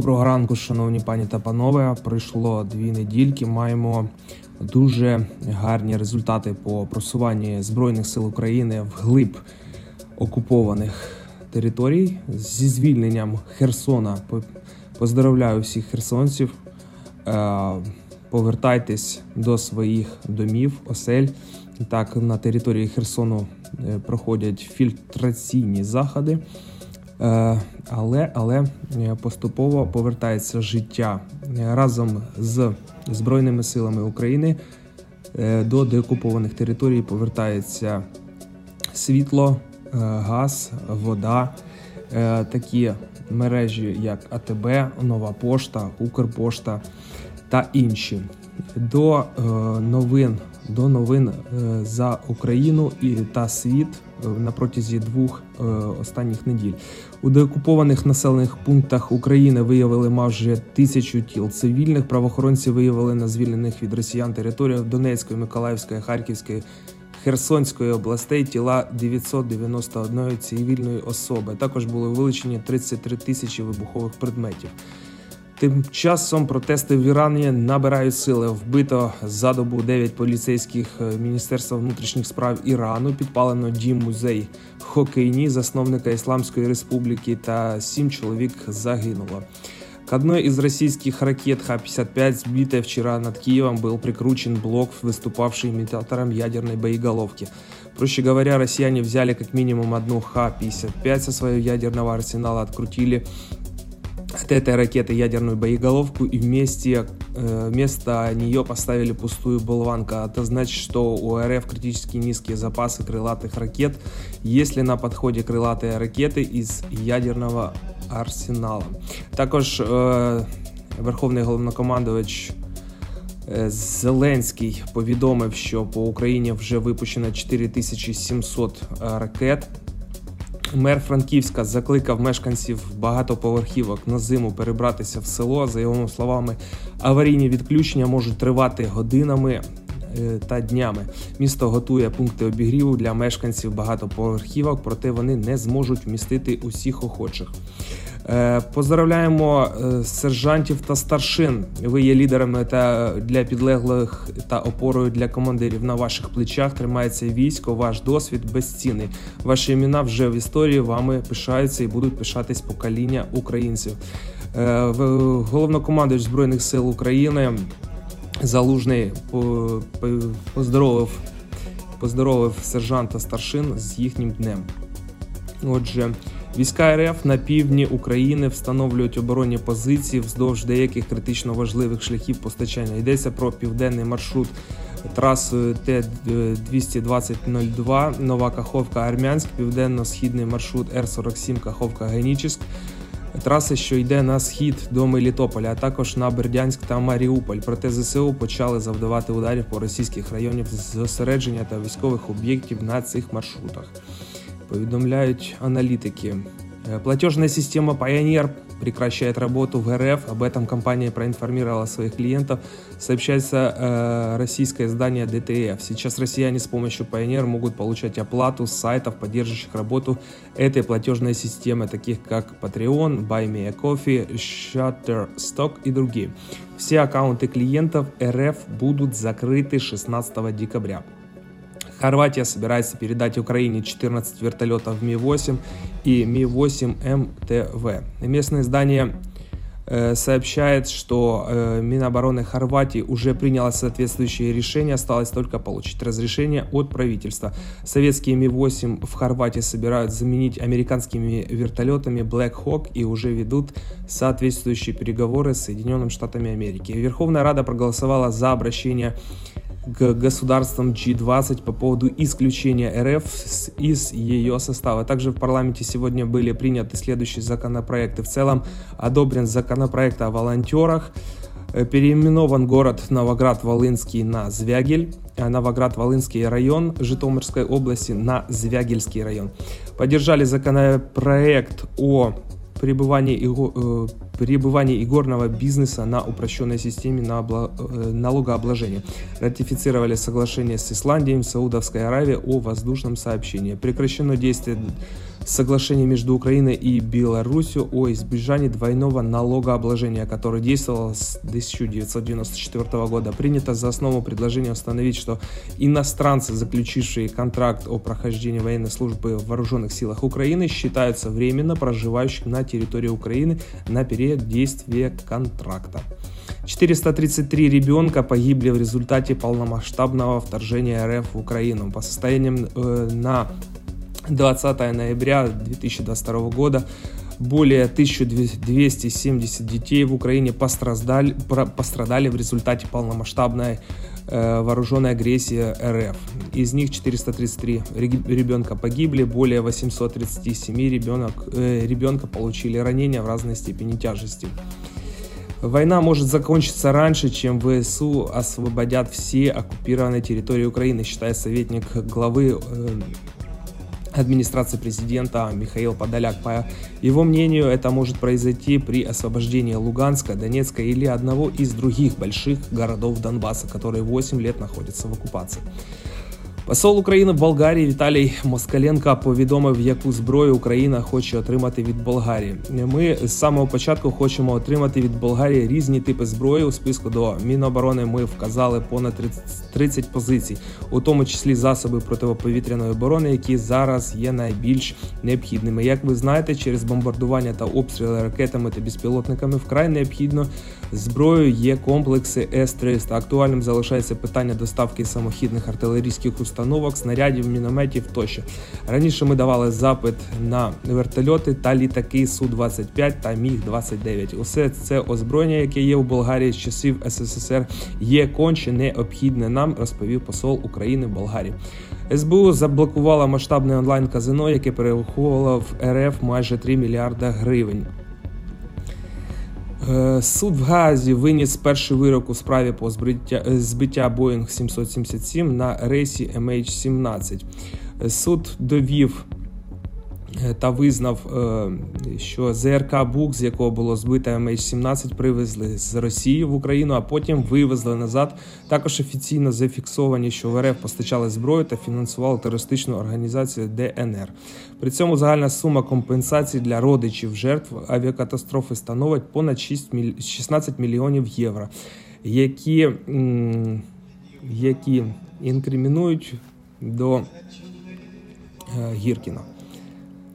Доброго ранку, шановні пані та панове. Пройшло дві недільки. Маємо дуже гарні результати по просуванні збройних сил України в глиб окупованих територій зі звільненням Херсона. Поздравляю всіх херсонців. Е, повертайтесь до своїх домів, осель. Так, на території Херсону е, проходять фільтраційні заходи. Е, але але е, поступово повертається життя е, разом з Збройними силами України до деокупованих територій повертається світло, газ, вода, такі мережі, як АТБ, Нова Пошта, Укрпошта та інші. До новин до новин за Україну і та світ на протязі двох останніх неділь. У деокупованих населених пунктах України виявили майже тисячу тіл цивільних. Правоохоронці виявили на звільнених від росіян територіях Донецької, Миколаївської, Харківської. Херсонської областей тіла 991 цивільної особи. Також були вилучені 33 тисячі вибухових предметів. Тим часом протести в Ірані набирають сили. Вбито за добу 9 поліцейських е, міністерства внутрішніх справ Ірану. Підпалено дім музей Хокейні, засновника Ісламської Республіки, та сім чоловік загинуло. К одной из российских ракет Х-55, сбитой вчера над Киевом, был прикручен блок, выступавший имитатором ядерной боеголовки. Проще говоря, россияне взяли как минимум одну Х-55 со своего ядерного арсенала, открутили от этой ракеты ядерную боеголовку и вместе, э, вместо нее поставили пустую болванку. Это значит, что у РФ критически низкие запасы крылатых ракет, если на подходе крылатые ракети із ядерного арсенала. Також е, Верховний головнокомандувач е, Зеленський повідомив, що по Україні вже випущено 4700 ракет. Мер Франківська закликав мешканців багатоповерхівок на зиму перебратися в село. За його словами, аварійні відключення можуть тривати годинами е, та днями. Місто готує пункти обігріву для мешканців багатоповерхівок, проте вони не зможуть вмістити усіх охочих. Е, поздравляємо е, сержантів та старшин. Ви є лідерами та для підлеглих та опорою для командирів. На ваших плечах тримається військо, ваш досвід безцінний. Ваші імена вже в історії вами пишаються і будуть пишатись покоління українців. Е, головнокомандуючий збройних сил України залужний поздоровив, поздоровив сержанта старшин з їхнім днем. Отже. Війська РФ на півдні України встановлюють оборонні позиції вздовж деяких критично важливих шляхів постачання. Йдеться про південний маршрут трасою Т-220-02, Нова Каховка Армянськ, південно-східний маршрут Р-47 Каховка Генічеськ. Траси, що йде на схід до Мелітополя, а також на Бердянськ та Маріуполь. Проте ЗСУ почали завдавати ударів по російських районів зосередження та військових об'єктів на цих маршрутах повідомляють аналітики. Платежная система Pioneer прекращает работу в РФ. Об этом компания проинформировала своих клиентов. Сообщается э, российское издание DTF. Сейчас россияне с помощью Pioneer могут получать оплату с сайтов, поддерживающих работу этой платежной системы, таких как Patreon, Buy Me a Coffee, Shutterstock и другие. Все аккаунты клиентов РФ будут закрыты 16 декабря. Хорватия собирается передать Украине 14 вертолетов Ми-8 и Ми-8 МТВ. Местное издание э, сообщает, что э, Минобороны Хорватии уже приняло соответствующее решение, осталось только получить разрешение от правительства. Советские Ми-8 в Хорватии собирают заменить американскими вертолетами Black Hawk и уже ведут соответствующие переговоры с Соединенными Штатами Америки. Верховная Рада проголосовала за обращение к государствам G20 по поводу исключения РФ из ее состава. Также в парламенте сегодня были приняты следующие законопроекты. В целом одобрен законопроект о волонтерах, Э, переименован город Новоград-Волынский на Звягель, а Новоград-Волынский район Житомирской области на Звягельский район. Поддержали законопроект о пребывании, э, пребывании игорного бизнеса на упрощенной системе э, налогообложения. Ратифицировали соглашение с Исландией, Саудовской Аравией о воздушном сообщении. Прекращено действие соглашение между Украиной и Беларусью о избежании двойного налогообложения, которое действовало с 1994 года. Принято за основу предложение установить, что иностранцы, заключившие контракт о прохождении военной службы в вооруженных силах Украины, считаются временно проживающими на территории Украины на период действия контракта. 433 ребенка погибли в результате полномасштабного вторжения РФ в Украину. По состояниям э, на 20 ноября 2022 года более 1270 детей в Украине пострадали, пострадали в результате полномасштабной э, вооруженной агрессии РФ. Из них 433 ребенка погибли, более 837 ребенок, э, ребенка получили ранения в разной степени тяжести. Война может закончиться раньше, чем ВСУ освободят все оккупированные территории Украины, считает советник главы э, администрации президента Михаил Подоляк. По его мнению, это может произойти при освобождении Луганска, Донецка или одного из других больших городов Донбасса, которые 8 лет находятся в оккупации. Посол України в Болгарії Віталій Москаленко повідомив, яку зброю Україна хоче отримати від Болгарії. Ми з самого початку хочемо отримати від Болгарії різні типи зброї. У списку до Міноборони ми вказали понад 30 позицій, у тому числі засоби протиповітряної оборони, які зараз є найбільш необхідними. Як ви знаєте, через бомбардування та обстріли ракетами та безпілотниками вкрай необхідно зброєю є комплекси С-300. Актуальним залишається питання доставки самохідних артилерійських установок установок, снарядів, мінометів тощо. Раніше ми давали запит на вертольоти та літаки Су-25 та Міг-29. Усе це озброєння, яке є у Болгарії з часів СССР, є конче необхідне нам, розповів посол України в Болгарії. СБУ заблокувала масштабне онлайн-казино, яке перераховувало в РФ майже 3 мільярда гривень. Е, суд в Газі виніс перший вирок у справі по збиття, е, збиття Boeing 777 на рейсі MH17. Е, суд довів та визнав, е, що ЗРК Бук, з якого було збито MH17, привезли з Росії в Україну, а потім вивезли назад. Також офіційно зафіксовані, що в РФ постачали зброю та фінансували терористичну організацію ДНР. При цьому загальна сума компенсації для родичів жертв авіакатастрофи становить понад 16 мільйонів євро, які, які інкримінують до е, Гіркіна.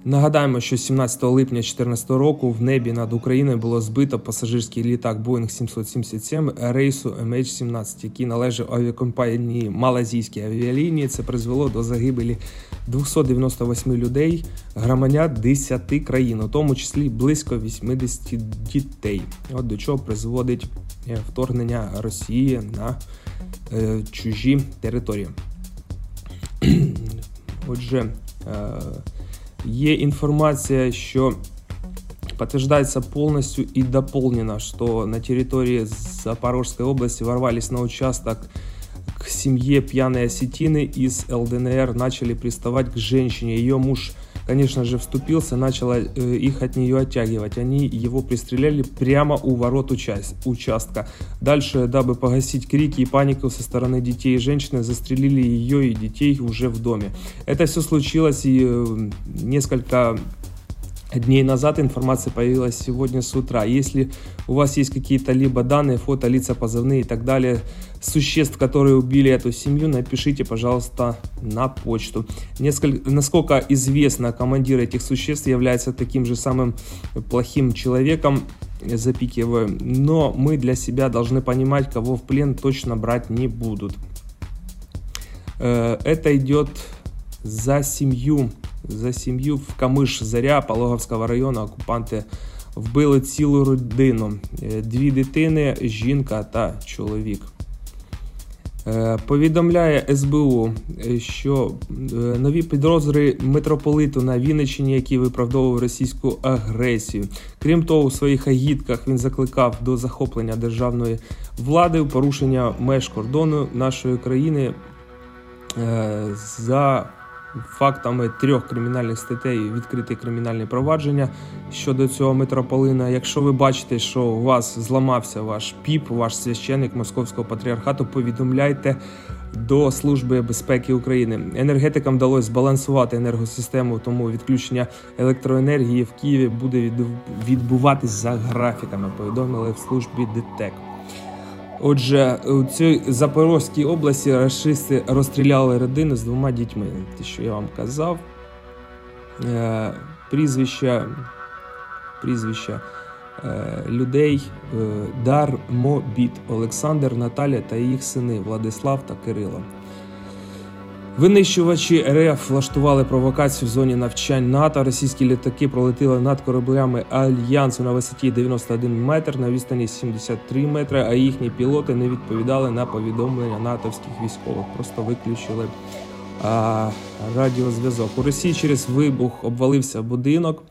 Нагадаємо, що 17 липня 2014 року в небі над Україною було збито пасажирський літак Boeing 777 рейсу MH17, який належав авіакомпанії Малазійські авіалінії. Це призвело до загибелі 298 людей, громадян 10 країн, у тому числі близько 80 дітей. От до чого призводить е, вторгнення Росії на е, чужі території. Отже. Е, Є информация, что подтверждается полностью и дополнено, что на территории Запорожской области ворвались на участок к семье пьяной осетины из ЛДНР, начали приставать к женщине. Ее муж конечно же, вступился, начал э, их от нее оттягивать. Они его пристреляли прямо у ворот участка. Дальше, дабы погасить крики и панику со стороны детей и женщины, застрелили ее и детей уже в доме. Это все случилось и э, несколько дней назад информация появилась сегодня с утра. Если у вас есть какие-то либо данные, фото, лица, позывные и так далее, существ, которые убили эту семью, напишите, пожалуйста, на почту. Несколько, насколько известно, командир этих существ является таким же самым плохим человеком, запикиваю, но мы для себя должны понимать, кого в плен точно брать не будут. Э, это идет за семью за сім'ю в Камиш Заря Пологовського району окупанти вбили цілу родину: дві дитини, жінка та чоловік. Е, повідомляє СБУ, е, що е, нові підозри митрополиту на Вінниччині, який виправдовував російську агресію. Крім того, у своїх агітках він закликав до захоплення державної влади, порушення меж кордону нашої країни за фактами трьох кримінальних статей відкриті кримінальні провадження щодо цього митрополина. Якщо ви бачите, що у вас зламався ваш піп, ваш священник московського патріархату, повідомляйте до Служби безпеки України. Енергетикам вдалося збалансувати енергосистему, тому відключення електроенергії в Києві буде відбуватись за графіками. Повідомили в службі ДТЕК. Отже, у цій Запорозькій області расисти розстріляли родину з двома дітьми. Те, що я вам казав, е, прізвища прізвища е, людей е, Дар Мобіт, Олександр, Наталя та їх сини Владислав та Кирило. Винищувачі РФ влаштували провокацію в зоні навчань НАТО. Російські літаки пролетіли над кораблями альянсу на висоті 91 метр на відстані 73 метри. А їхні пілоти не відповідали на повідомлення натовських військових. Просто виключили а, радіозв'язок. У Росії через вибух обвалився будинок.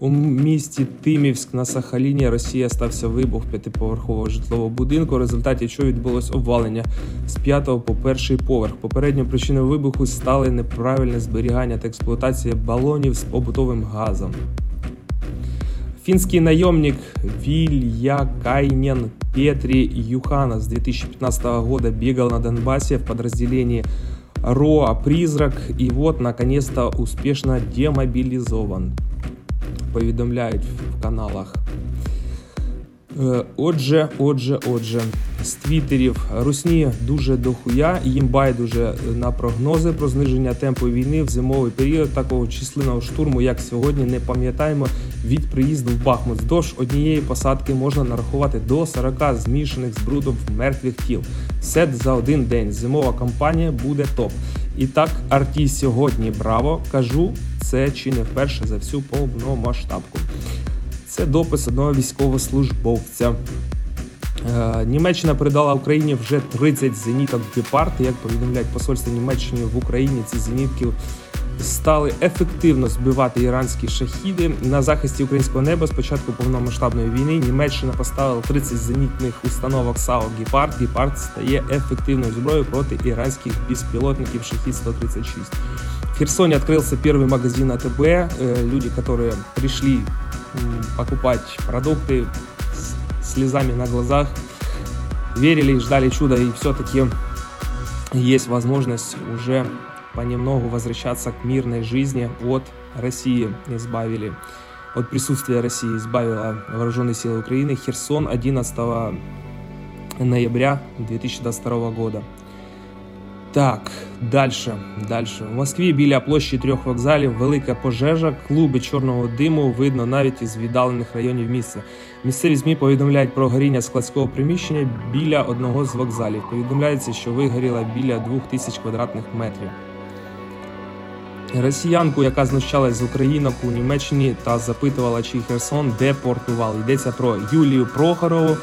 У місті Тимівськ на Сахаліні Росія стався вибух п'ятиповерхового житлового будинку, в результаті чого відбулось обвалення з п'ятого по перший поверх. Попередньою причиною вибуху стали неправильне зберігання та експлуатація балонів з побутовим газом. Финский наемник Вильякайнен Петри Юхана с 2015 года бегал на Донбассе в подразделении РОА «Призрак» и вот, наконец-то, успешно демобилизован повідомляють в каналах. Е, отже, отже, отже, з твіттерів Русні дуже дохуя, їм байдуже на прогнози про зниження темпу війни в зимовий період такого численного штурму, як сьогодні, не пам'ятаємо від приїзду в Бахмут. Здовж однієї посадки можна нарахувати до 40 змішаних з брудом мертвих тіл. Сет за один день. Зимова кампанія буде топ. І так, арті сьогодні браво! Кажу, це чи не вперше за всю повномасштабку. Це допис одного військовослужбовця. Е, Німеччина передала Україні вже 30 зеніток Гепард. Як повідомляють посольство Німеччини в Україні, ці зенітки стали ефективно збивати іранські шахіди на захисті українського неба. З початку повномасштабної війни Німеччина поставила 30 зенітних установок САУ Гепард. Гепард стає ефективною зброєю проти іранських безпілотників Шахід 136 Херсоне открылся первый магазин АТБ. Э, люди, которые пришли покупать продукты с слезами на глазах, верили и ждали чуда, и все-таки есть возможность уже понемногу возвращаться к мирной жизни от России. Избавили от присутствия России, избавила вооруженные силы Украины. Херсон 11 ноября 2022 года. Так, далі. далі. В Москві біля площі трьох вокзалів велика пожежа, клуби чорного диму видно навіть із віддалених районів міста. Місцеві змі повідомляють про горіння складського приміщення біля одного з вокзалів. Повідомляється, що вигоріло біля двох тисяч квадратних метрів. Росіянку, яка знущалась з українок у Німеччині та запитувала, чи Херсон депортували. Йдеться про Юлію Прохорову.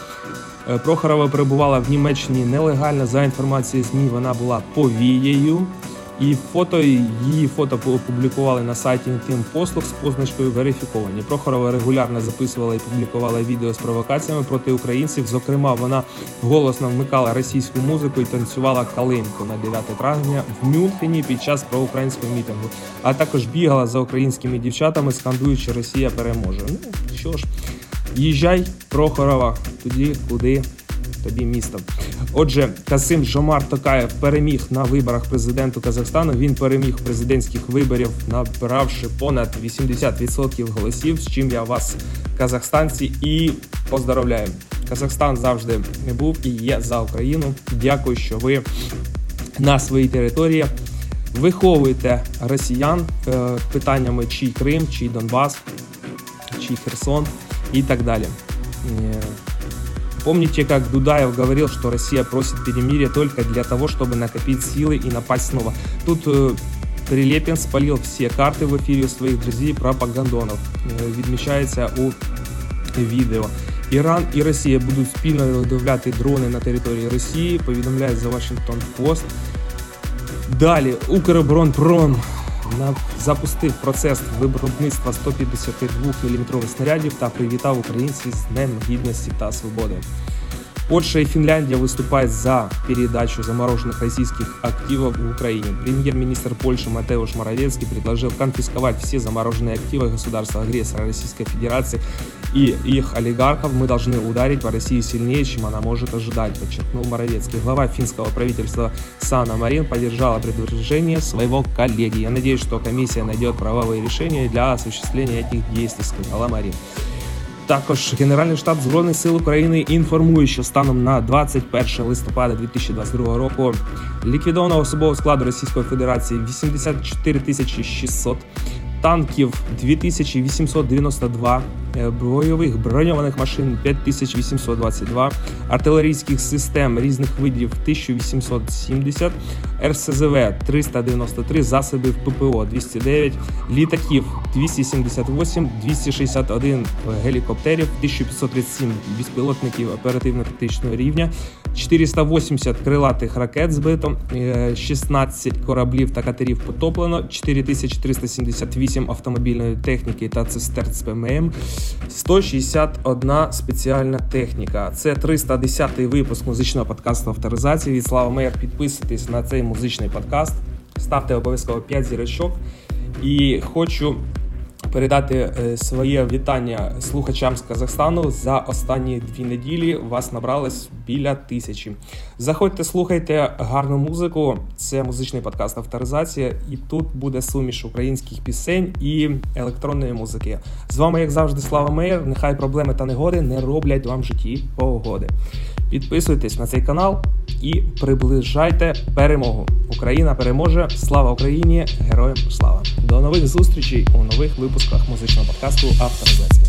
Е, Прохорова перебувала в Німеччині нелегально. За інформацією ЗМІ, вона була повією. І фото її фото опублікували на сайті Інтим послуг з позначкою верифіковані. Прохорова регулярно записувала і публікувала відео з провокаціями проти українців. Зокрема, вона голосно вмикала російську музику і танцювала калинку на 9 травня в Мюнхені під час проукраїнського мітингу. А також бігала за українськими дівчатами, скандуючи Росія переможе. Ну що ж. Їжджай, Прохорова, туди, куди тобі місто. Отже, Касим Жомар Токаєв переміг на виборах президенту Казахстану. Він переміг президентських виборів, набравши понад 80% голосів. З чим я вас, казахстанці, і поздоровляю. Казахстан завжди не був і є за Україну. Дякую, що ви на своїй території виховуєте росіян е, питаннями, чий Крим, чий Донбас, чий Херсон и так далее. Помните, как Дудаев говорил, что Россия просит перемирия только для того, чтобы накопить силы и напасть снова. Тут э, Прилепин спалил все карты в эфире своих друзей пропагандонов. Э, відмічається у відео. Іран і Росія будуть спільно виготовляти дрони на території Росії. Повідомляє за Washington Post. Далі Укроборонпром запустив процес виробництва 152 мм снарядів та привітав українців з Днем Гідності та Свободи. Польша и Финляндия выступают за передачу замороженных российских активов в Украине. Премьер-министр Польши Матеуш Моровецкий предложил конфисковать все замороженные активы государства-агрессора Российской Федерации и их олигархов. Мы должны ударить по России сильнее, чем она может ожидать, подчеркнул Моровецкий. Глава финского правительства Сана Марин поддержала предложение своего коллеги. Я надеюсь, что комиссия найдет правовые решения для осуществления этих действий, сказала Марин. Також Генеральний штаб збройних сил України інформує, що станом на 21 листопада 2022 року ліквідовано особового складу Російської Федерації 84 600 танків 2892, е, бойових броньованих машин 5822, артилерійських систем різних видів 1870, РСЗВ 393, засобів ППО 209, літаків 278, 261 гелікоптерів, 1537 безпілотників оперативно-тактичного рівня, 480 крилатих ракет збито, 16 е, кораблів та катерів потоплено, 4378 автомобільної техніки та цистерн з ПММ, 161 спеціальна техніка. Це 310-й випуск музичного подкасту авторизації. Від Слава Мейер. Підписуйтесь на цей музичний подкаст, ставте обов'язково 5 зірочок. І хочу передати е, своє вітання слухачам з Казахстану за останні дві неділі. Вас набралось біля тисячі. Заходьте, слухайте гарну музику. Це музичний подкаст авторизація, і тут буде суміш українських пісень і електронної музики. З вами, як завжди, слава Мейер. Нехай проблеми та негоди не роблять вам в житті погоди. Підписуйтесь на цей канал і приближайте перемогу. Україна переможе! Слава Україні! Героям слава! До нових зустрічей у нових випусках музичного подкасту Авторизація.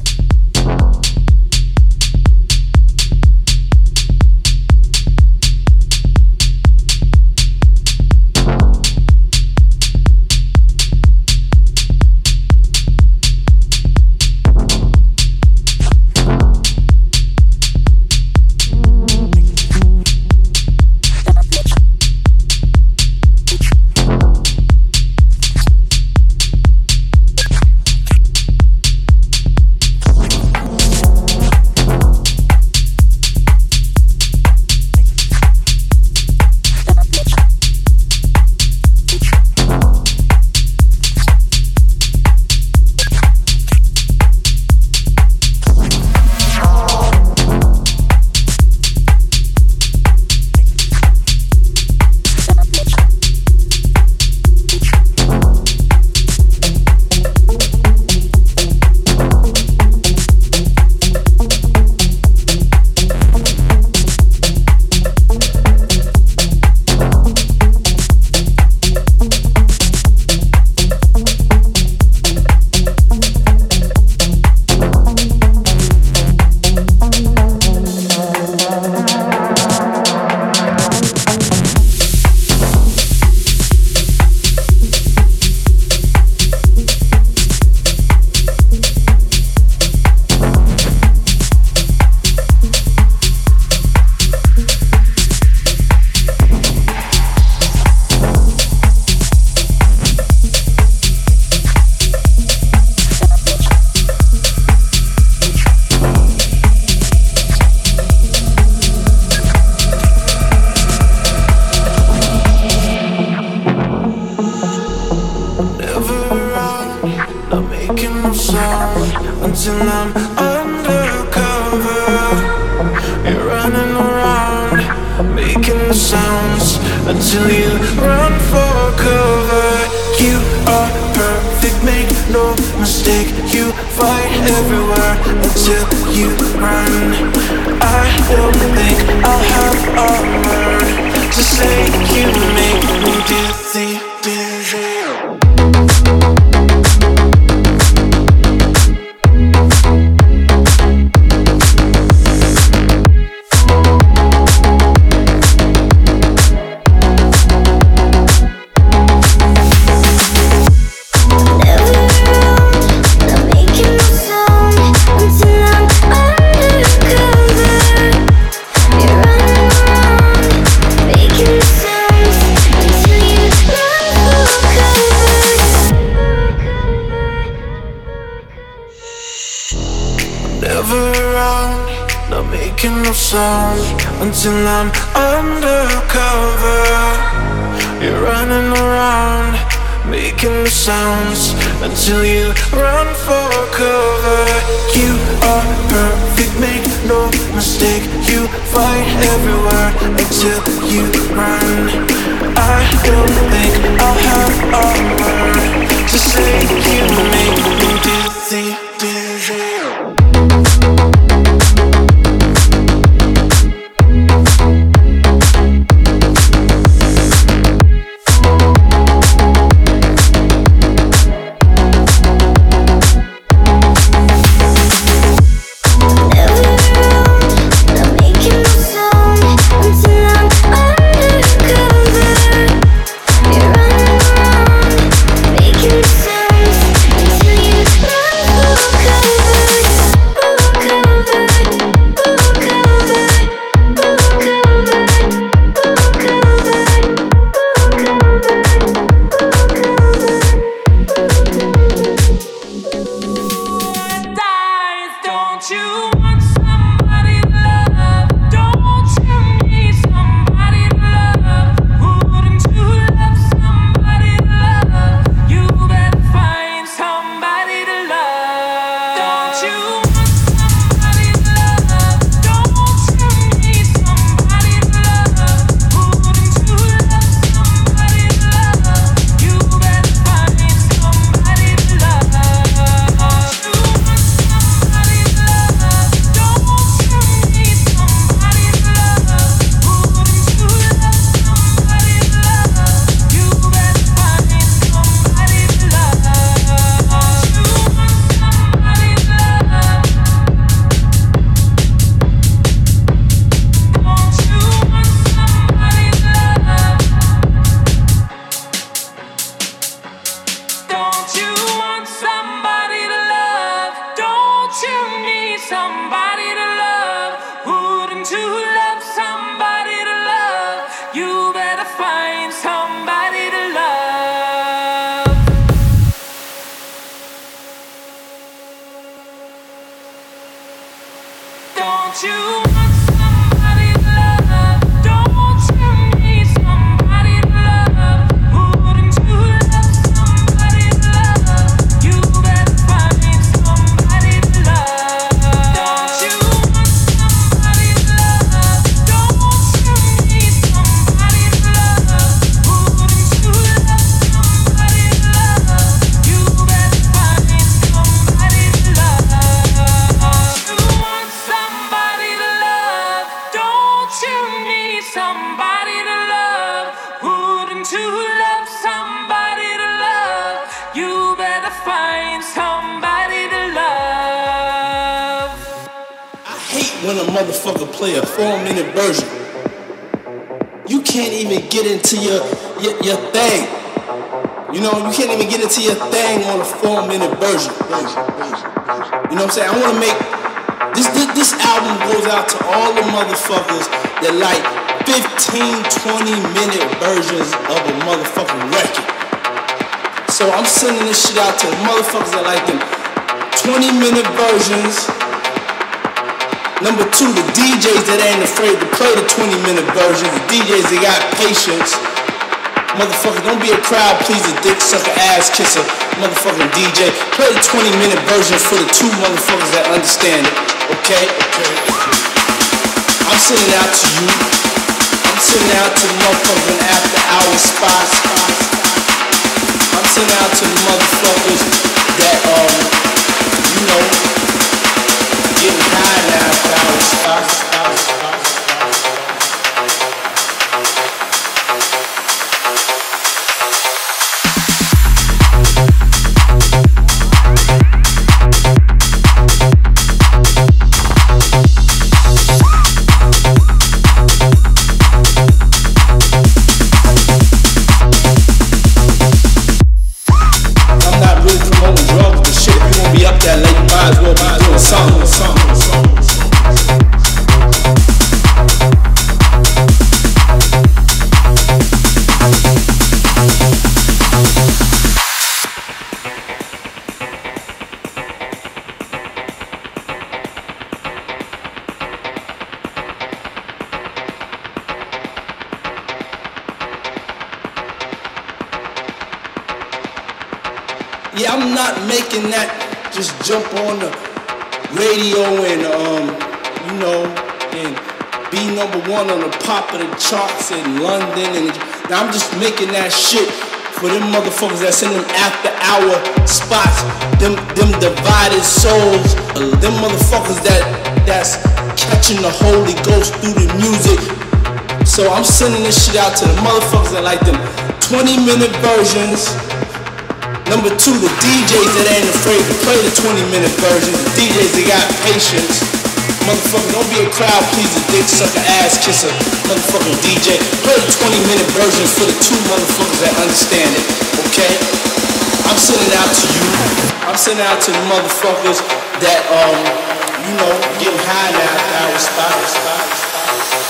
Play a four minute version. You can't even get into your, your your thing. You know, you can't even get into your thing on a four minute version. You know what I'm saying? I wanna make this, this this album goes out to all the motherfuckers that like 15, 20 minute versions of a motherfucking record. So I'm sending this shit out to the motherfuckers that like them 20 minute versions. Number two, the DJs that ain't afraid to play the 20 minute version. The DJs that got patience. Motherfucker, don't be a crowd pleaser, dick sucker, ass kisser, motherfucking DJ. Play the 20 minute version for the two motherfuckers that understand it. Okay? Okay. I'm sending out to you. I'm sending out to the motherfucking after hour spots. I'm sending out to motherfuckers that um, you know, didn't die. One on the pop of the charts in London and now I'm just making that shit for them motherfuckers that's in them after hour spots, them them divided souls, them motherfuckers that that's catching the Holy Ghost through the music. So I'm sending this shit out to the motherfuckers that like them 20 minute versions. Number two, the DJs that ain't afraid to play the 20 minute versions. The DJs that got patience. Motherfucker, don't be a crowd pleaser, dick sucker, ass kisser, motherfucking DJ. Play the 20 minute version for the two motherfuckers that understand it, okay? I'm sending out to you. I'm sending out to the motherfuckers that, um, you know, getting high now spot.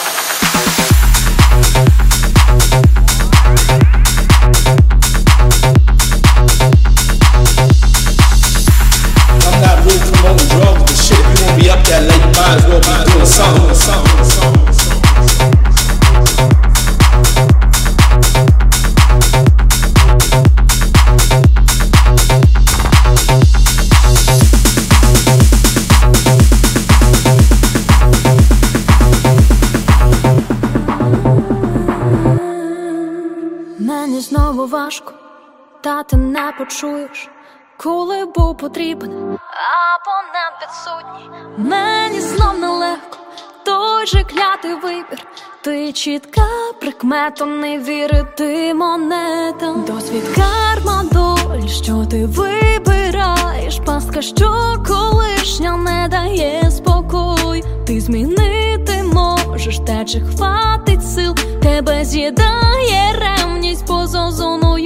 Почуєш, коли був потрібен, абонент відсутній. Мені знов нелегко, той же клятий вибір. Ти чітка прикмета не вірити монетам. Досвід карма доль, що ти вибираєш, пастка, що колишня не дає спокою. Ти змінити можеш, те чи хватить сил, тебе з'їдає ревність поза зоною.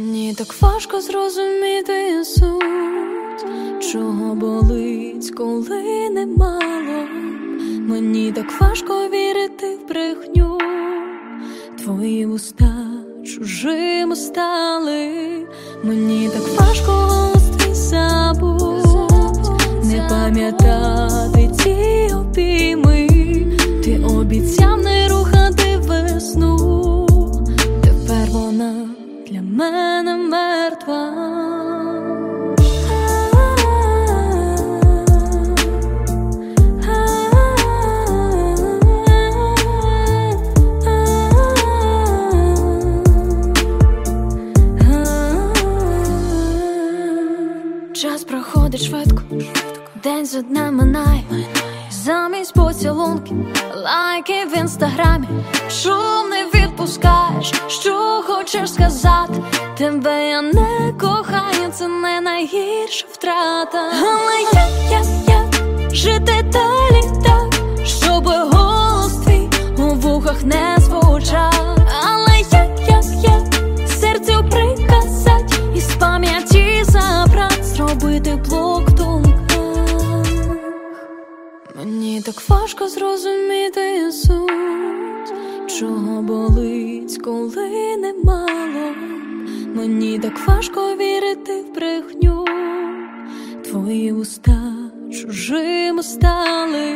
Мені так важко зрозуміти суть, чого болить, коли немало. Мені так важко вірити в брехню, твої уста чужими стали. Мені так важко голос твій забудь, не пам'ятати ті обійми, ти обіцяв не рухати весну. Тепер вона мене мертва. Час проходить швидко, день за днем минає. Замість поцілунки, лайки в інстаграмі, шум не відпускаєш, що хочеш сказати. Тебе я не кохаю, це не найгірша втрата. Але я, я, я жити далі так, щоб голос твій у вухах не звучав. Так важко зрозуміти суть, чого болить, коли немало. Мені так важко вірити в брехню, твої уста чужими стали.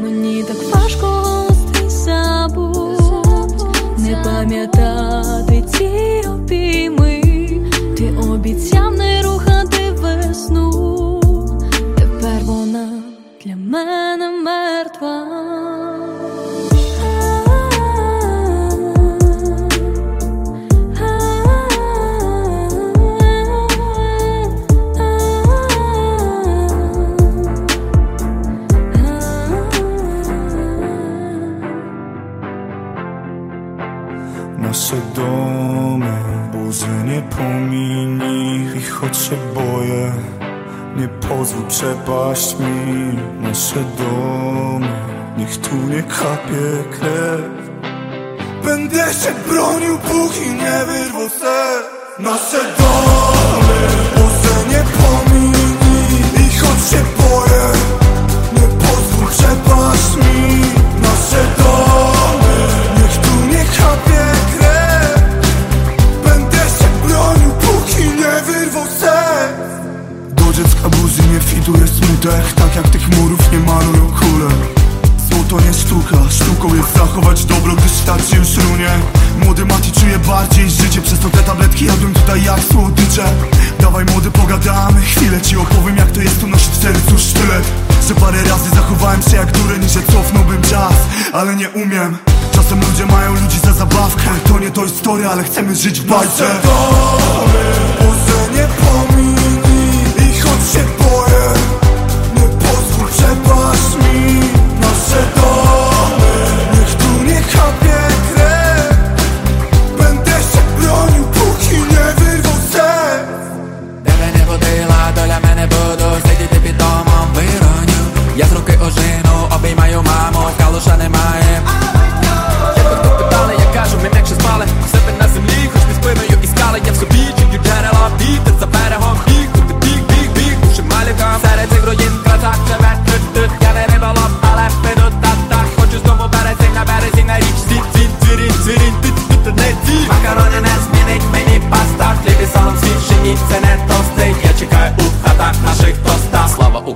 Мені так важко голос твій забудь, не пам'ятати ті обійми, ти обіцяв не рухати весну. Тепер вона для мене мертва. Nasze domy, burzenie pomini I choć się boję, nie pozwól przepaść mi Nasze domy, niech tu nie kapie krew. Będę się bronił, póki nie wyrwą serc Nasze domy, burzenie pomini I choć się boję, nie pozwól przepaść mi Nasze domy, Do dziecka buzi nie fiduje smutek Tak jak tych murów nie malują kule Złoto nie sztuka, sztuką jest zachować dobro, gdy stać się już runie. Młody Mati czuje bardziej życie, przez to te tabletki jadłem tutaj jak słodycze. Dawaj młody pogadamy, chwilę ci opowiem jak to jest tu nosić sercu sztylet. Że parę razy zachowałem się jak dureń że cofnąłbym czas, ale nie umiem. Czasem ludzie mają ludzi za zabawkę To nie to historia, ale chcemy żyć w bajce. Może nie a to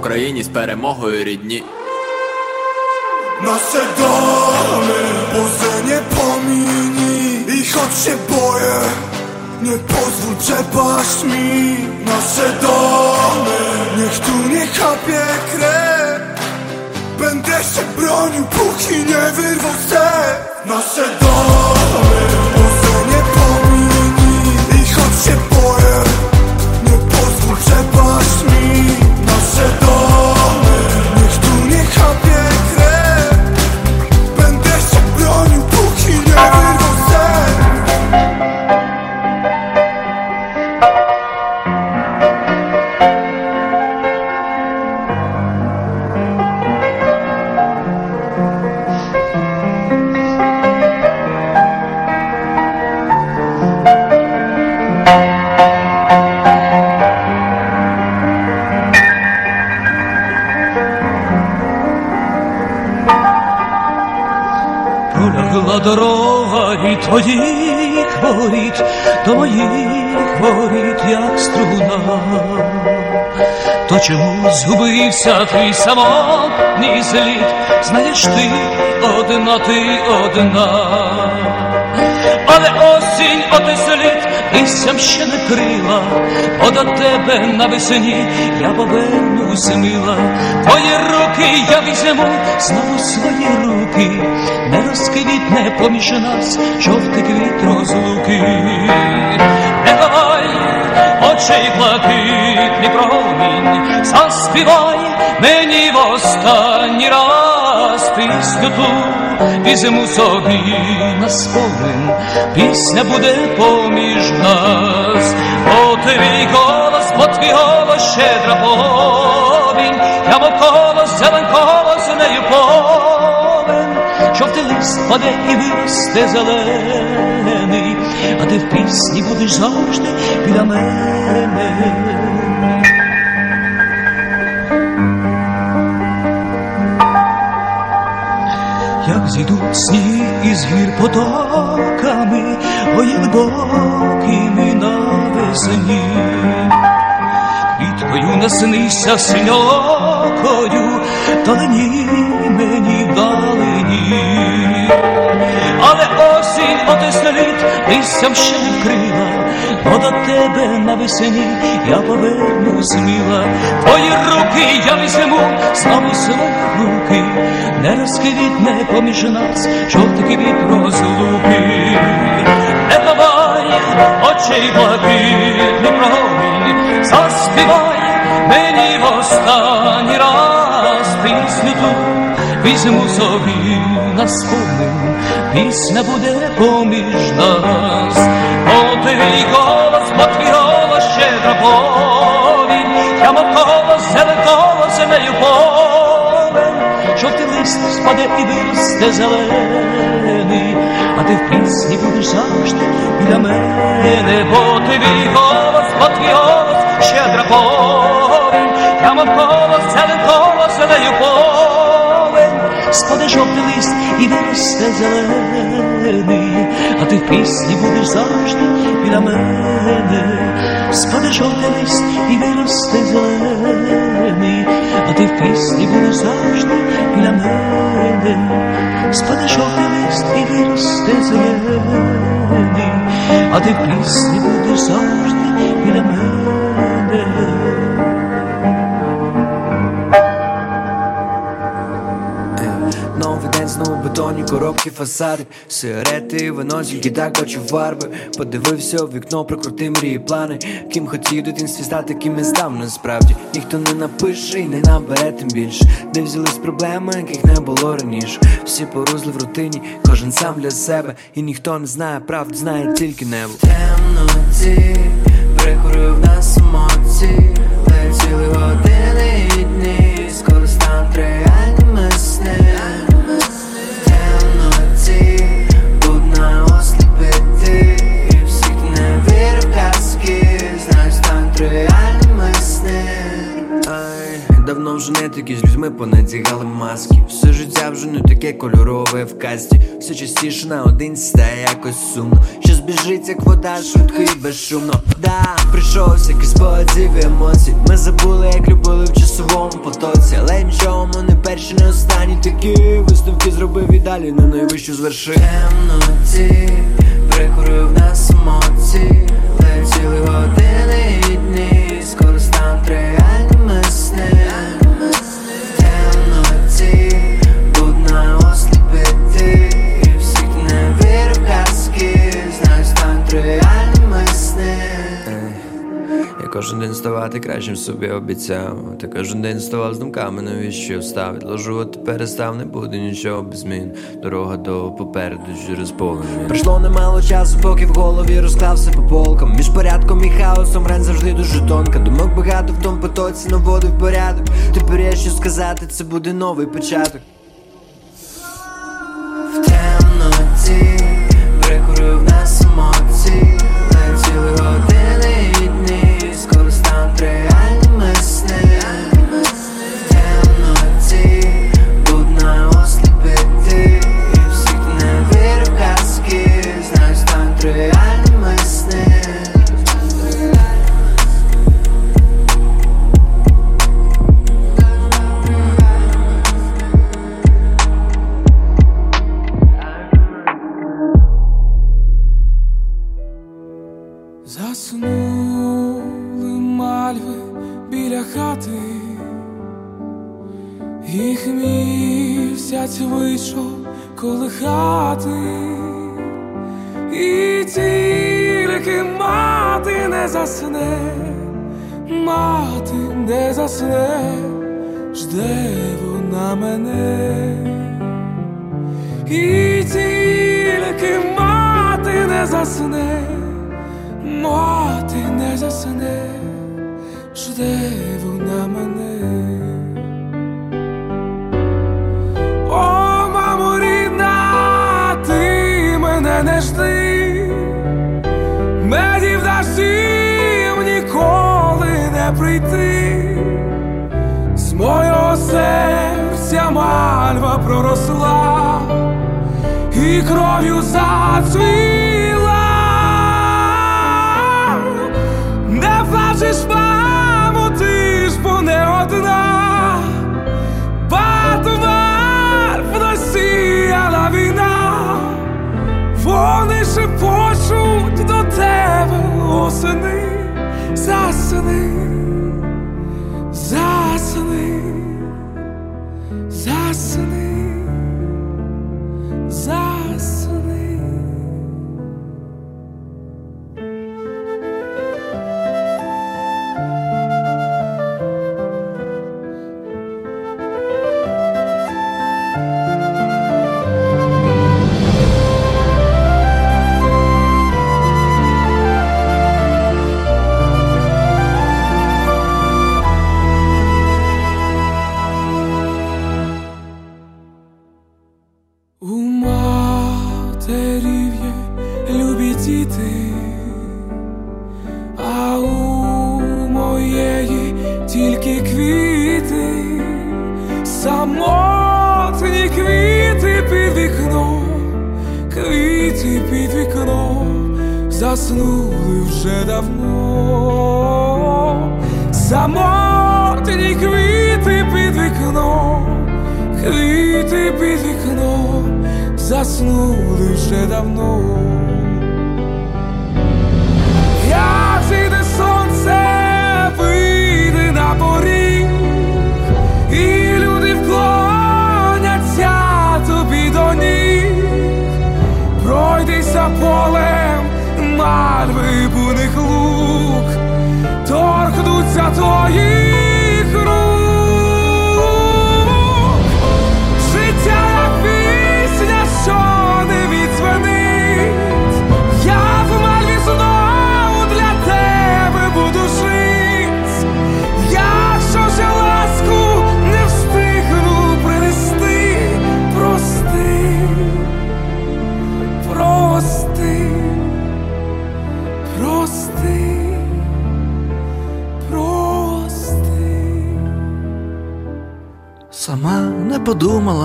Україні з перемогою рідні Nasze domy, Boże nie pomini I choć się boję Nie pozwól przepaść mi Nasze domy Niech tu nie kapie krew Będę się bronił, póki nie wyrwał serc Nasze domy, то воріт до моїх воріт, як струна. То чому згубився твій самотній зліт, знаєш ти одна, ти одна. Але осінь оте слід листям ще не крила, бо до тебе навесні я повернусь мила. Твої руки я візьму, знову свої руки, не розквітне поміж нас жовтий квіт розлуки. Не ховай очей блакитний промінь, заспівай мені в останній раз пісню ту візьму собі на спомин, пісня буде поміж нас, бо твій голос, бо твій голос щедра повінь, я навколо зеленкова з нею повен, жовтий лист паде і виросте зелений, а ти в пісні будеш завжди біля мене. Як зійдуть сніги із гір потоками, ой, глибокими навесні. Квіткою наснися синьокою, далині мені вдалині. Але осінь отеслід листям ще не вкрила, бо до тебе навесні я поверну сміла. Твої руки я візьму, знову свої руки, не розквітне поміж нас жовтий квіт розлуки. Не давай очей блакитний промінь, заспівай мені в останній раз пісню ту. Візьму собі на спомин, пісня буде поміж нас, твій голос, бо голос щедра повінь, я мов колос, зелен колос, землею повен, жовтий лист спаде і виросте зелений, а ти в пісні будеш завжди біля мене, бо твій голос, бо твій голос, щедра повінь, я мов колос, Паде жовтий лист і виросте зелений, а ти в пісні будеш завжди біля мене, спаде жовтий лист і виросте зелений, а ти в пісні будеш завжди біля мене, спаде жовтий лист і виросте зелений, а ти в пісні будеш завжди. Коробки, фасади, сигарети, вино, тільки так бачу фарби. Подивився в вікно, прокрути мрії, плани. Ким хотів дитинстві стати, ким я став насправді. Ніхто не напише і не набере тим більше. Де взялись проблеми, яких не було раніше. Всі порузли в рутині, кожен сам для себе. І ніхто не знає правди, знає тільки небо. Темноті прикурив нас емоції, летіли години такі з людьми понадягали маски. Все життя вже не таке кольорове в касті. Все частіше наодинці стає якось сумно. Що збіжить, як вода, швидко і безшумно. Да, прийшов всякий спогадів і емоцій. Ми забули, як любили в часовому потоці. Але нічого, ми не перші, не останні такі висновки зробив і далі на найвищу з вершин. Темноті прикурив нас емоції, летіли години і дні, скоро стануть реальними кожен день ставати кращим собі обіцяв. Та кожен день ставав з думками, навіщо встав. Відложувати перестав, не буде нічого без змін. Дорога до попереду через поле. Пройшло немало часу, поки в голові розклався по полкам. Між порядком і хаосом рен завжди дуже тонка. Думок багато в тому потоці наводив порядок. Тепер є що сказати, це буде новий початок. В темноті прикурив нас емоції, летіли години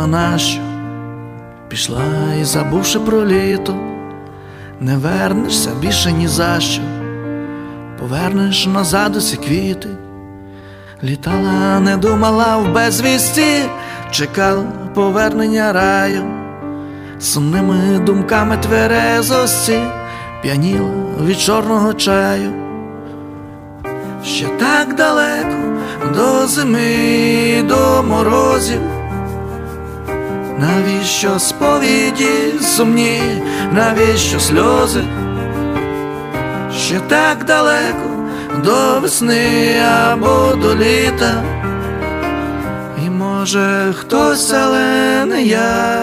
нащо, пішла і забувши про літо, не вернешся більше ні за що, повернеш назад усі квіти, літала, не думала в безвісті, чекала повернення раю, сумними думками тверезості, п'яніла від чорного чаю. Ще так далеко до зими, до морозів. Навіщо сповіді сумні, навіщо сльози? Ще так далеко до весни або до літа. І може хтось, але не я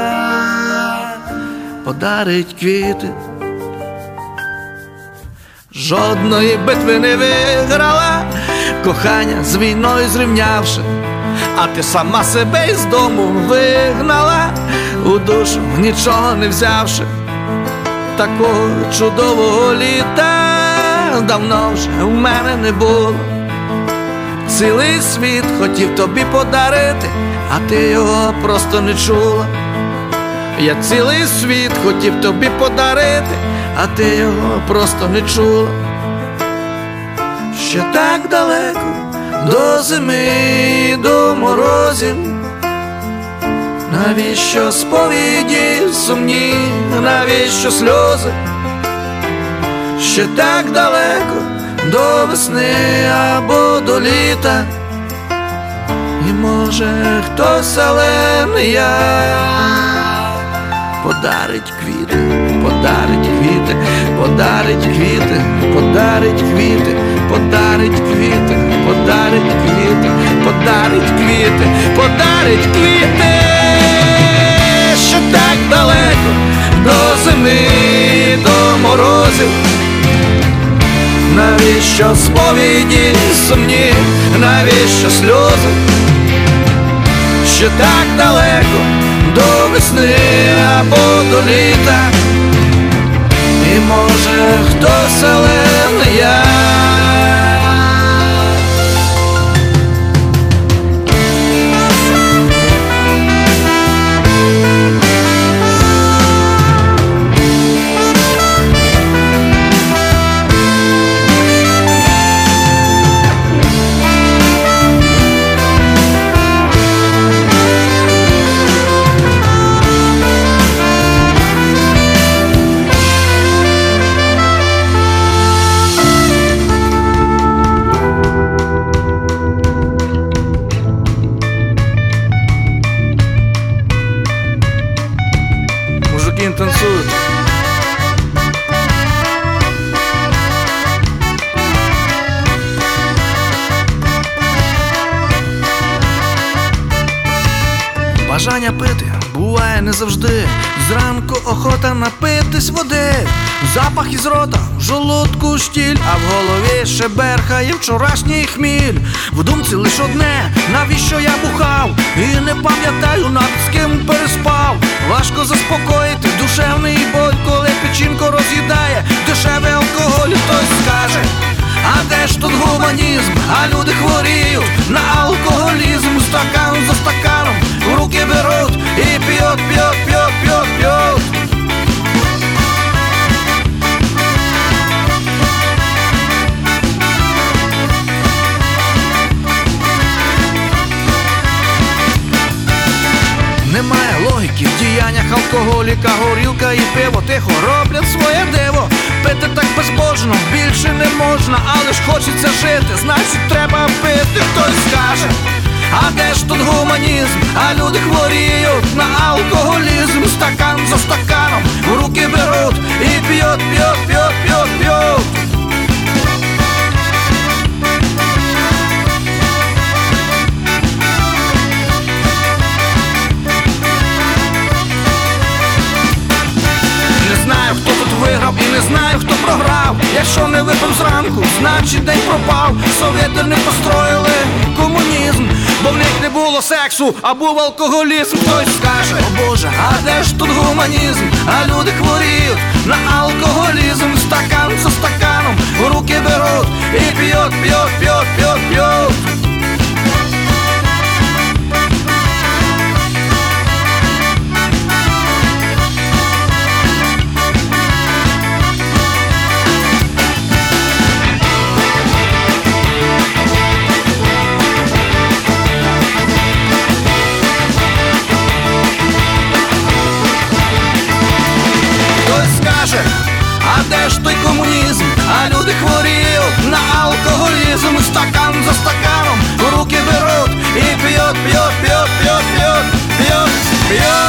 подарить квіти. Жодної битви не виграла, кохання з війною зрівнявши, а ти сама себе із дому вигнала, у душу нічого не взявши. Такого чудового літа давно вже у мене не було. Цілий світ хотів тобі подарити, а ти його просто не чула. Я цілий світ хотів тобі подарити, а ти його просто не чула. Ще так далеко до зими, до морозів. Навіщо сповіді сумні, навіщо сльози? Ще так далеко до весни або до літа. І може хтось, але не я подарить квіти, подарить квіти, подарить квіти, подарить квіти, подарить квіти, подарить квіти, подарить квіти, подарить квіти, що так далеко до зими, до морозів. Навіщо сповіді сумні, навіщо сльози? Ще так далеко до весни або до літа, і може хтось, але не я. Завжди. Зранку охота напитись води, запах із рота, в жолудку штіль, а в голові ще берхає вчорашній хміль. В думці лиш одне, навіщо я бухав, і не пам'ятаю над з ким переспав. Важко заспокоїти душевний боль, коли печінку роз'їдає, дешевий алкоголь, хтось скаже. А де ж тут гуманізм? А люди хворіють на алкоголізм стакан за стаканом руки берут и пьет, пьет, пьет, пьет, пьет. Немає логіки в діяннях алкоголіка, горілка і пиво тихо роблять своє диво. Пити так безбожно, більше не можна, але ж хочеться жити, значить треба пити, хтось скаже. А де ж тут гуманізм? А люди хворіють на алкоголізм, стакан за стаканом в руки беруть і п'ють, п'ють, п'ють, п'ють, п'ють. виграв і не знаю, хто програв. Якщо не випив зранку, значить день пропав. Совєти не построїли комунізм, бо в них не було сексу, а був алкоголізм. Хтось скаже, о Боже, а де ж тут гуманізм? А люди хворіють на алкоголізм, стакан за стаканом, руки беруть і п'ють, п'ють, п'ють, п'ють, п'ють. той комунізм, а люди хворіють на алкоголізм, стакан за стаканом, руки беруть і п'ють, п'ють, п'ють, п'ють, п'ють, п'ють, п'ють.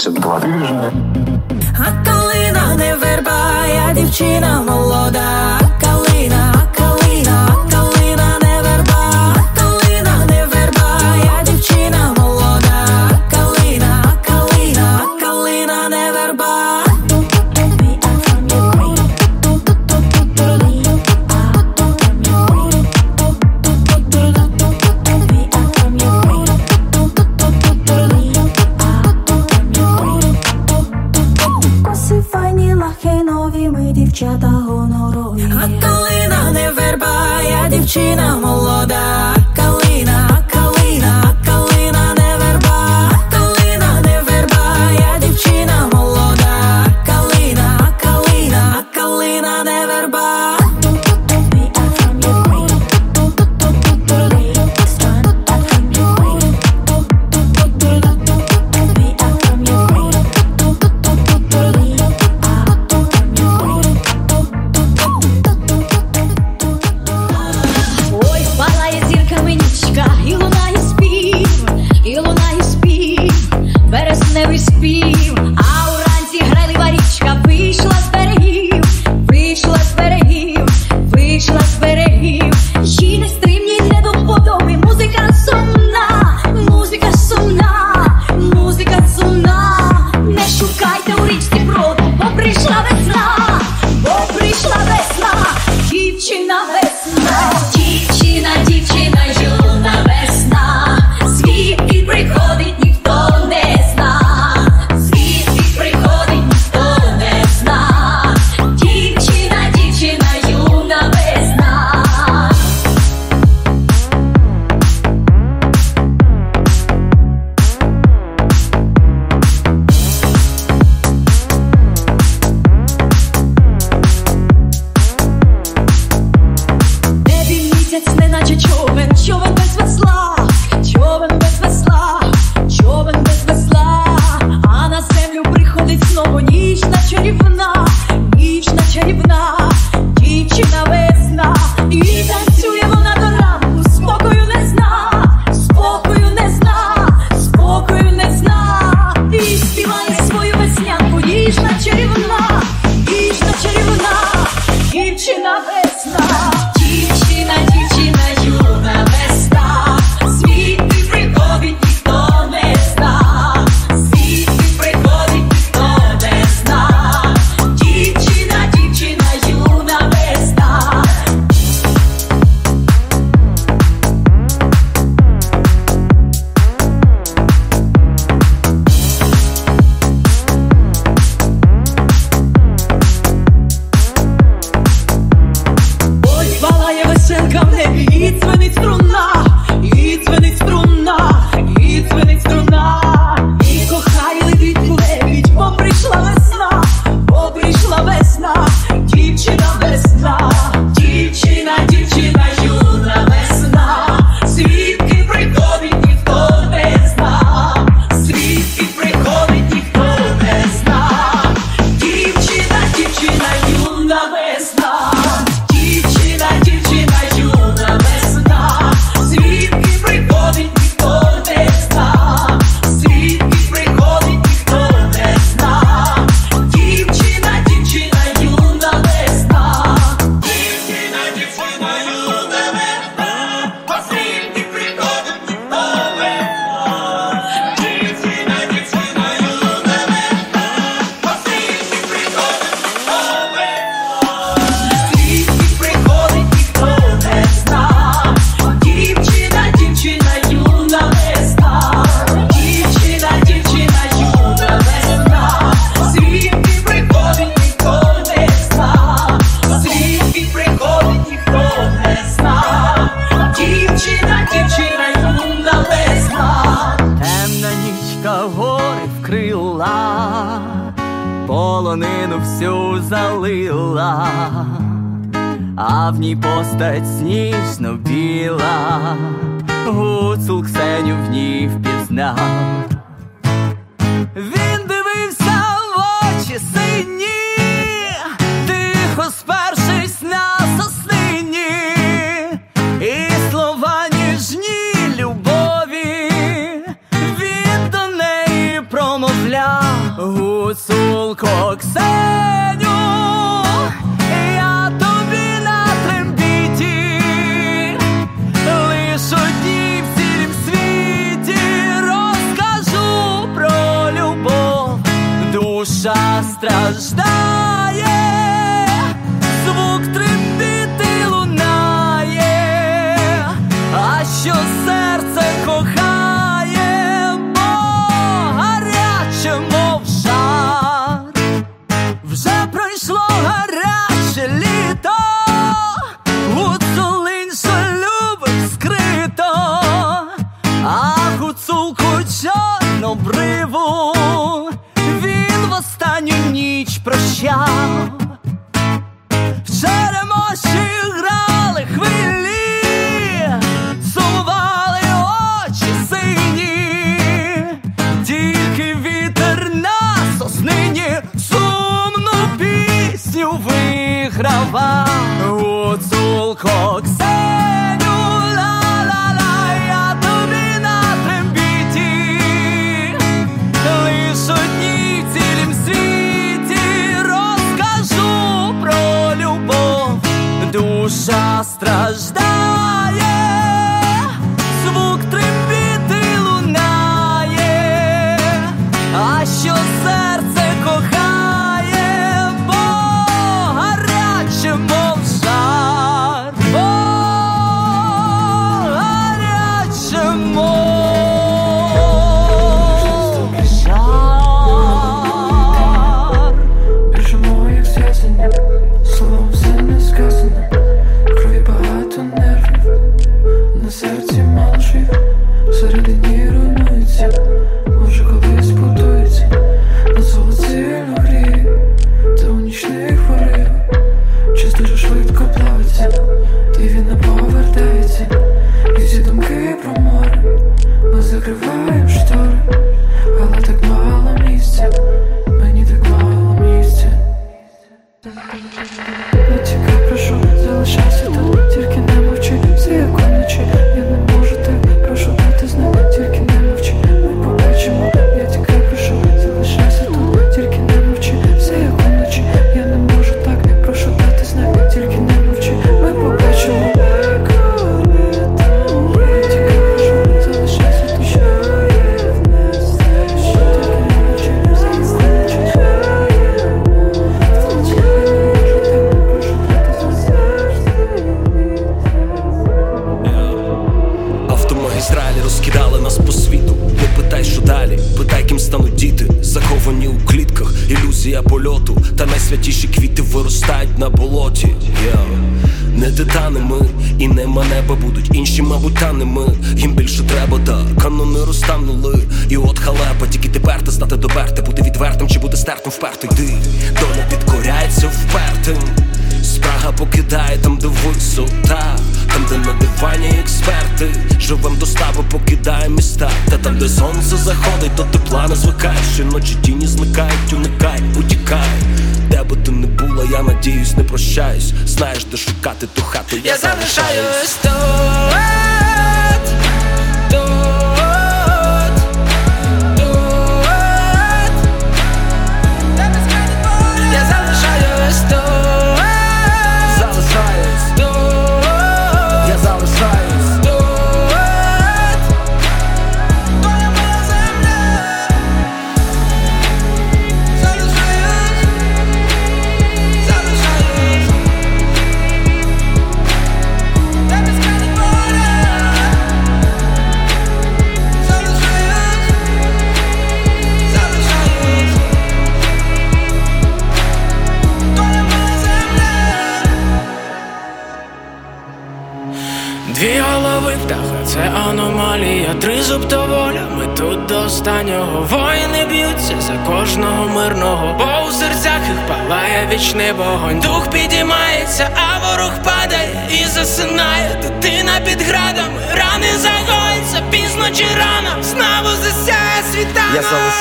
Говорив. А калина не верба, я дівчина молода.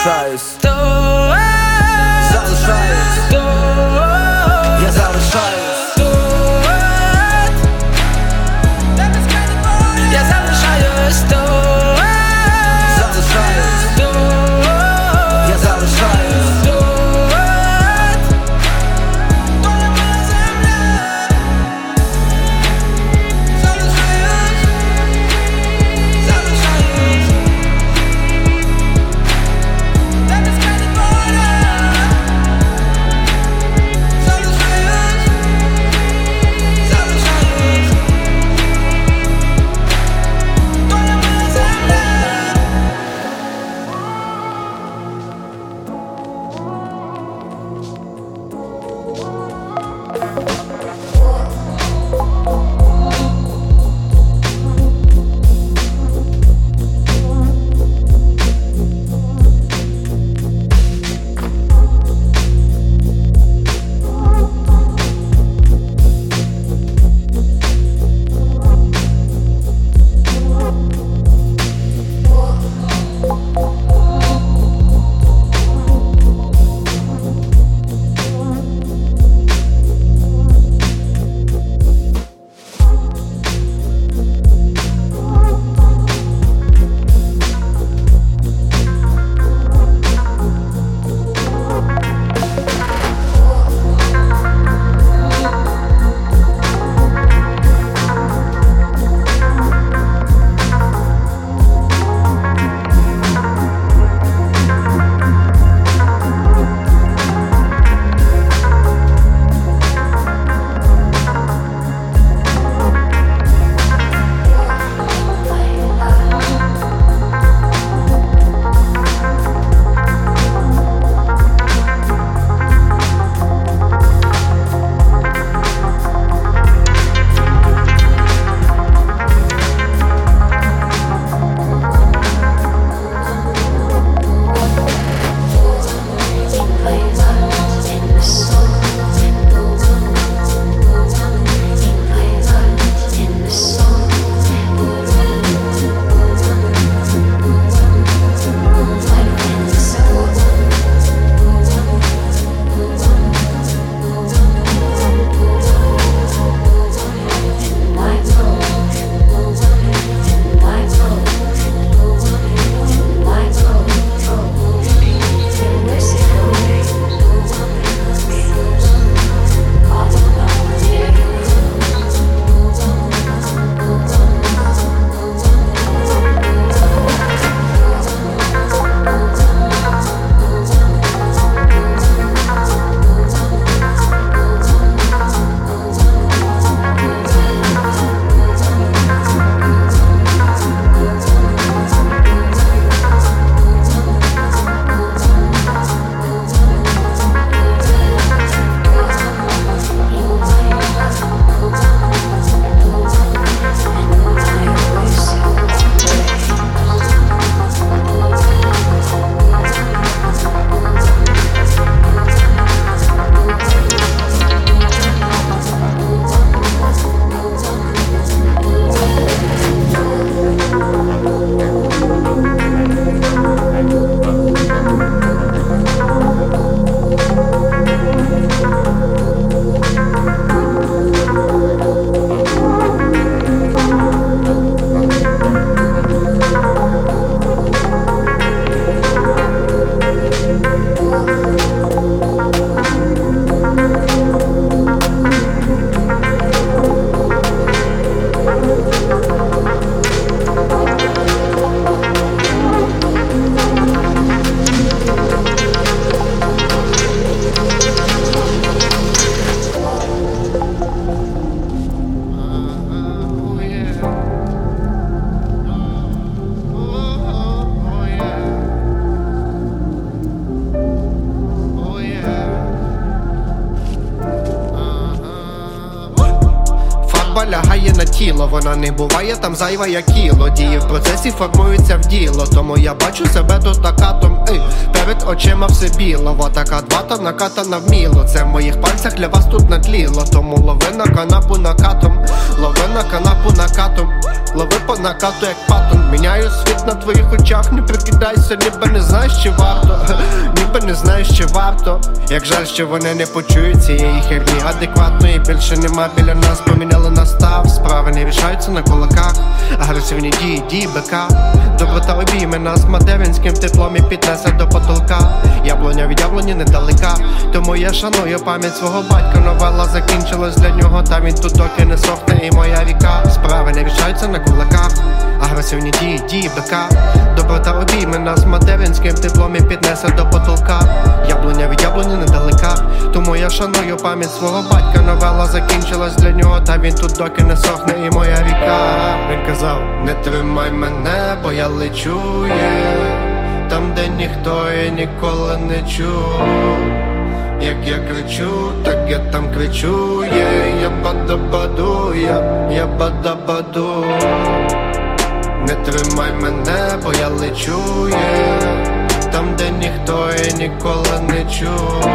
size. Не буває там зайва, як кіло. Дії в процесі формуються в діло. Тому я бачу себе тут накатом. і перед очима все біло. Така двата накатана вміло. Це в моїх пальцях для вас тут натліло. Тому лови на канапу накатом, лови на канапу накатом, лови по накату, як патон. Міняю світ на твоїх очах, не прикидайся, ніби не знаєш, чи варто, ніби не знаєш, чи варто. Як жаль, що вони не почують цієї херні адекватної більше нема біля нас, поміняли настав. Справи не рішаються на кулаках. Агресивні дії, дії бика. Доброта обійме нас материнським теплом і піднесе до потолка. Яблуня від яблуні недалека. Тому я шаную пам'ять свого батька. Новела закінчилась для нього, та він тут доки не сохне, і моя ріка. Справи не рішаються на кулаках. Агресивні дії, дії бика. Доброта обійме нас материнським теплом і піднесе до потолка. Яблуня від яблуні недалека. Тому я шаную пам'ять свого батька. Новела закінчилась для нього, та він тут доки не сохне, і моя ріка. Він казав, не тримай мене, бо я лечу є там, де ніхто і ніколи не чув. Як я кричу, так я там кричу, є, я бада-баду, я, я бада-баду. Не тримай мене, бо я лечу, є там, де ніхто і ніколи не чув.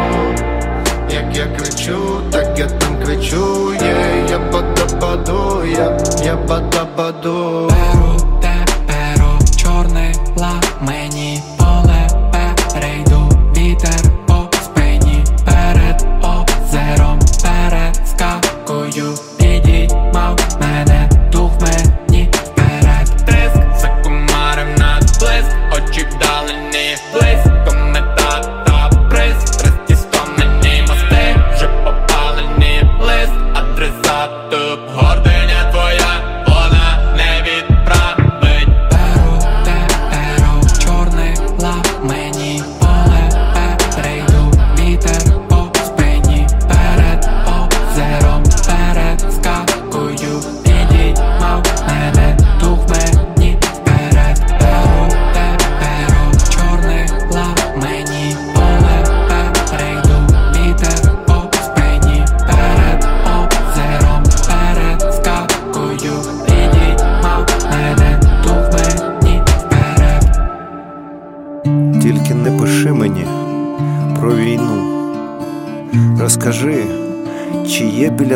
Як я кричу, так я там кричу, є, я бада-баду, я, я бада-баду. Беру теперо чорний ламені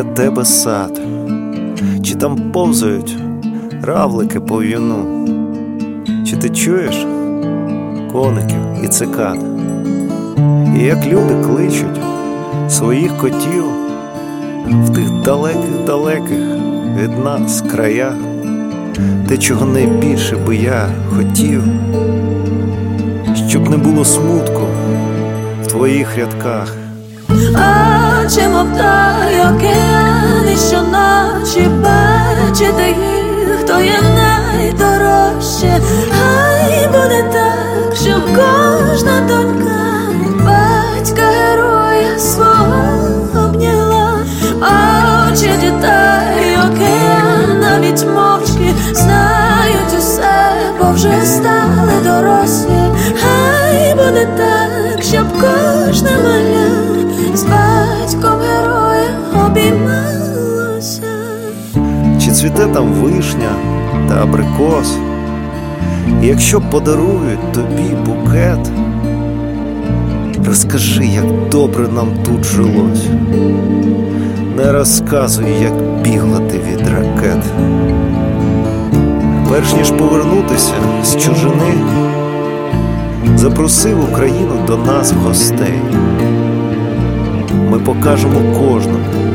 біля тебе сад, чи там повзають равлики по в'юну, чи ти чуєш коників і цикад, і як люди кличуть своїх котів в тих далеких-далеких від нас краях, те, чого найбільше би я хотів щоб не було смутку в твоїх рядках. Очі мов той океани, що ночі бачити їх, то є найдорожче. Хай буде так, щоб кожна донька батька героя свого обняла. Очі дітей океан навіть мовчки знають усе, бо вже стали дорослі. Хай буде так, щоб кожна маля обіймалося. Чи цвіте там вишня та абрикос? Якщо подарують тобі букет, розкажи, як добре нам тут жилось. Не розказуй, як бігла ти від ракет. Перш ніж повернутися з чужини, запросив Україну до нас гостей. Ми покажемо кожному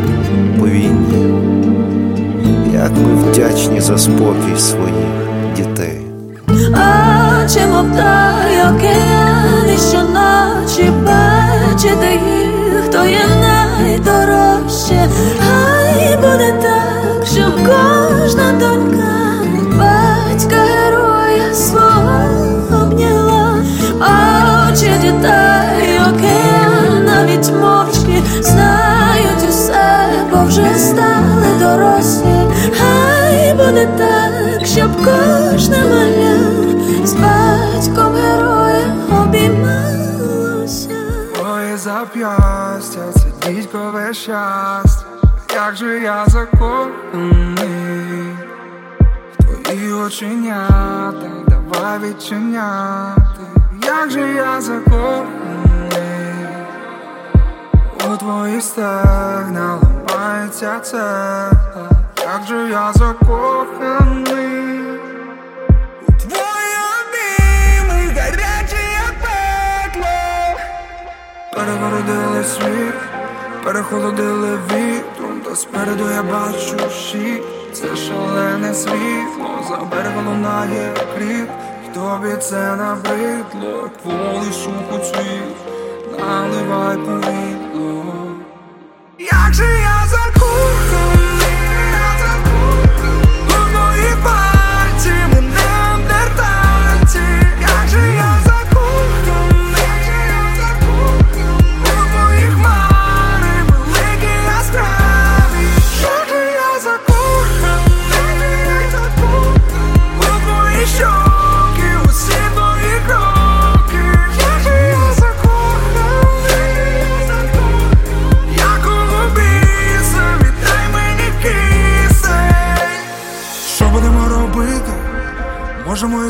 війні, як ми вдячні за спокій своїх дітей. А мов той океани, що наче бачити їх, то є найдорожче. Так, щоб кожна маля з батьком героєм обіймалося. Твоє зап'ястя, це дідькове щастя, як же я закоханий? Оченята, давай відчиняти, як же я закоханий? У твої стегна ламається цегла, як же я закоханий? У твої обійми, гарячі як пекло. Перегородили світ, перехолодили вітром, та спереду я бачу щит. Це шалене світло, за берегом лунає крик, тобі це набридло, полі сухо цвіт, наливай повідло. Як же я закоханий, твої пальці,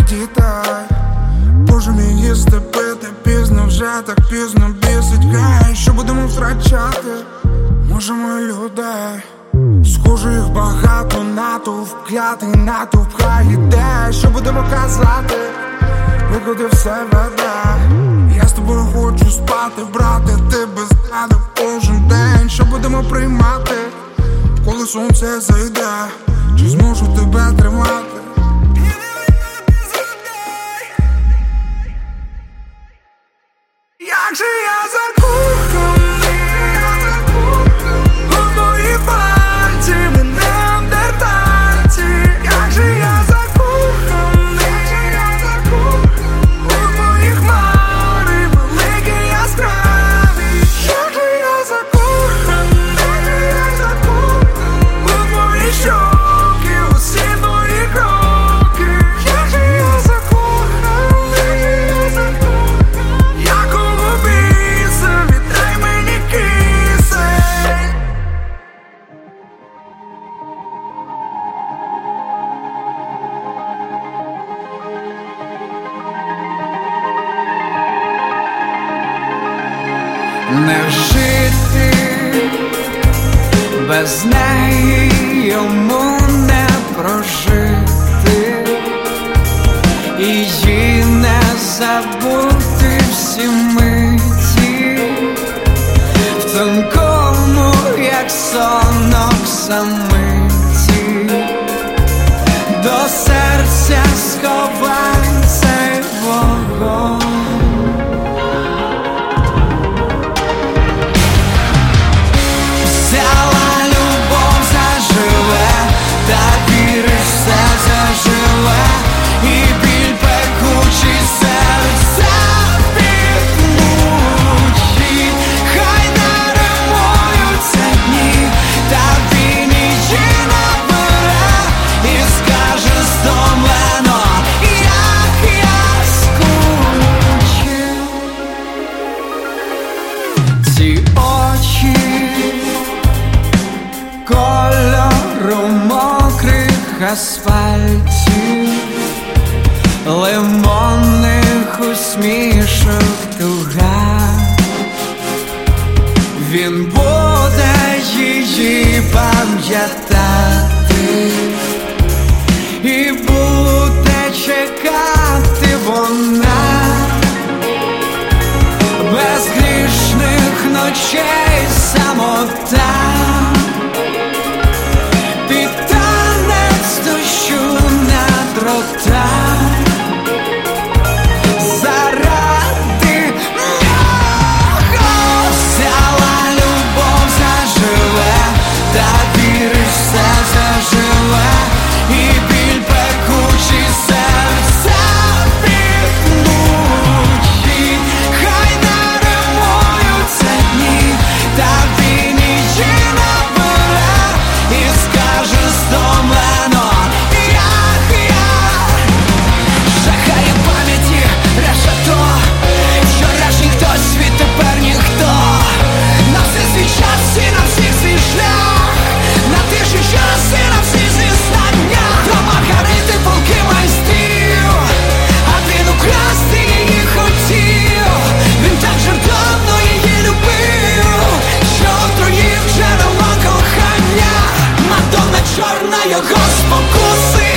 Дітей Можемо їсти, пити пізно, вже так пізно бісить. Гей Що будемо втрачати? Можемо людей. Схоже, їх багато, натовп клятий, натовп. Хай іде Що будемо казати? Викуди все веде. Я з тобою хочу спати, брате, ти без мене кожен день. Що будемо приймати, коли сонце зайде? Чи зможу тебе тримати? Як же я йому не прожити, її не забути всі миті, в тонкому, як сонок самиті, до серця сховай його спокуси,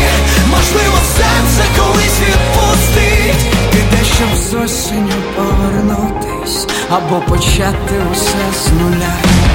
можливо, серце колись відпустить. і те, щоб з осінню повернутись або почати усе з нуля.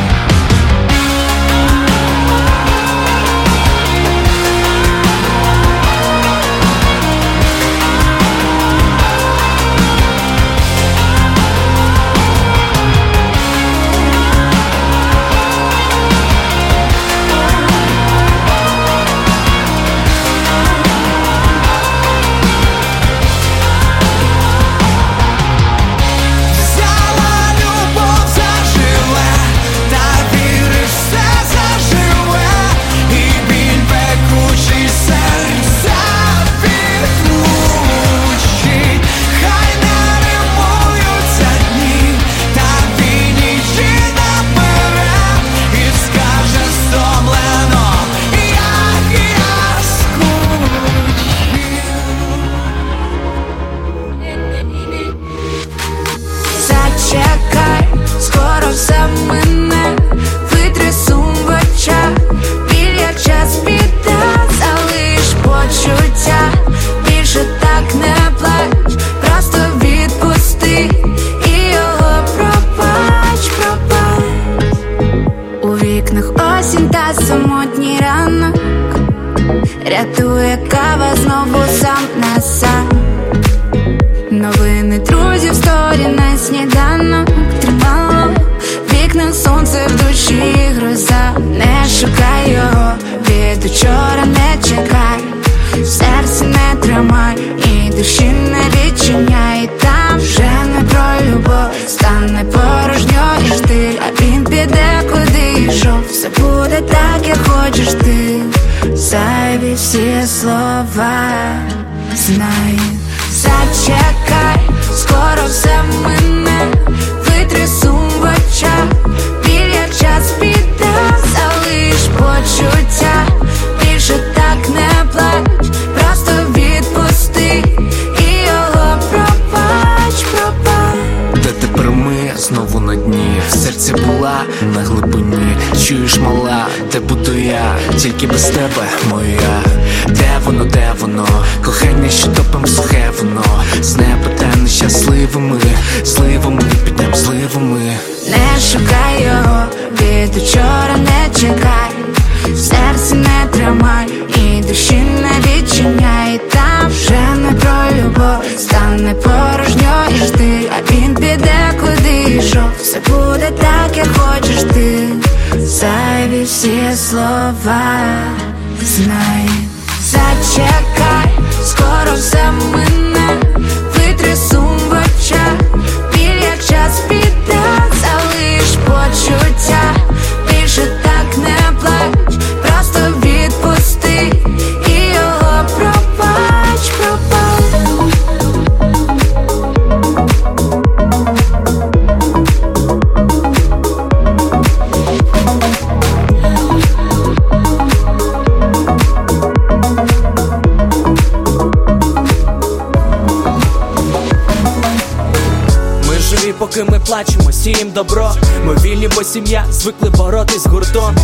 Бо сім'я звикли боротись гуртом.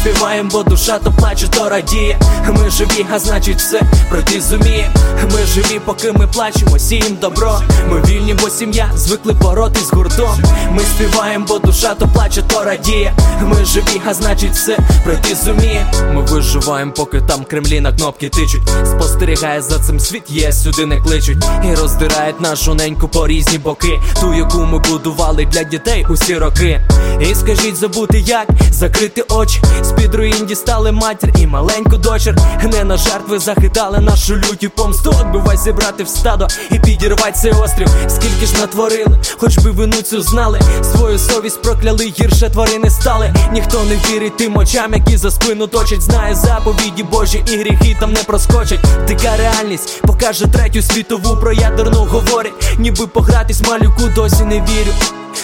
Співаємо, бо душа то плаче, то радіє. Ми живі, а значить все пройти зуміє. Ми живі, поки ми плачемо, сієм добро. Ми вільні, бо сім'я звикли боротись гуртом. Ми співаємо, бо душа то плаче, то радіє. Ми живі, а значить все пройти зуміє. Ми виживаємо, поки там Кремлі на кнопки тичуть. Спостерігає за цим світ, є сюди не кличуть. І роздирають нашу неньку по різні боки. Ту, яку ми будували для дітей усі роки. І скажіть, забути як закрити очі. З-під руїн дістали матір і маленьку дочір. Не на жертви захитали нашу лютю помсту. Отбивай зібрати в стадо і підірвать цей острів. Скільки ж натворили, хоч би вину цю знали. Свою совість прокляли, гірше тварини стали. Ніхто не вірить тим очам, які за спину точать. Знає заповіді Божі і гріхи там не проскочать. Дика реальність покаже третю світову про ядерну говорять. Ніби погратись малюку досі не вірю.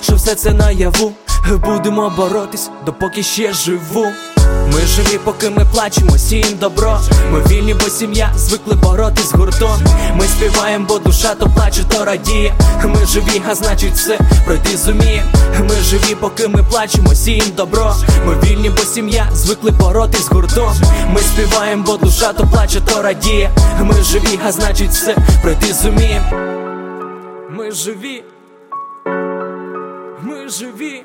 Що все це наяву, будемо боротись, допоки ще живу. Ми живі, поки ми плачемо, сієм добро. Ми вільні, бо сім'я звикли боротись гуртом. Ми співаємо, бо душа то плаче, то радіє. Ми живі, а значить все пройти зуміє. Ми живі, поки ми плачемо, сієм добро. Ми вільні, бо сім'я звикли боротись гуртом. Ми співаємо, бо душа то плаче, то радіє. Ми живі, а значить все пройти зуміє. Ми живі. ми живі.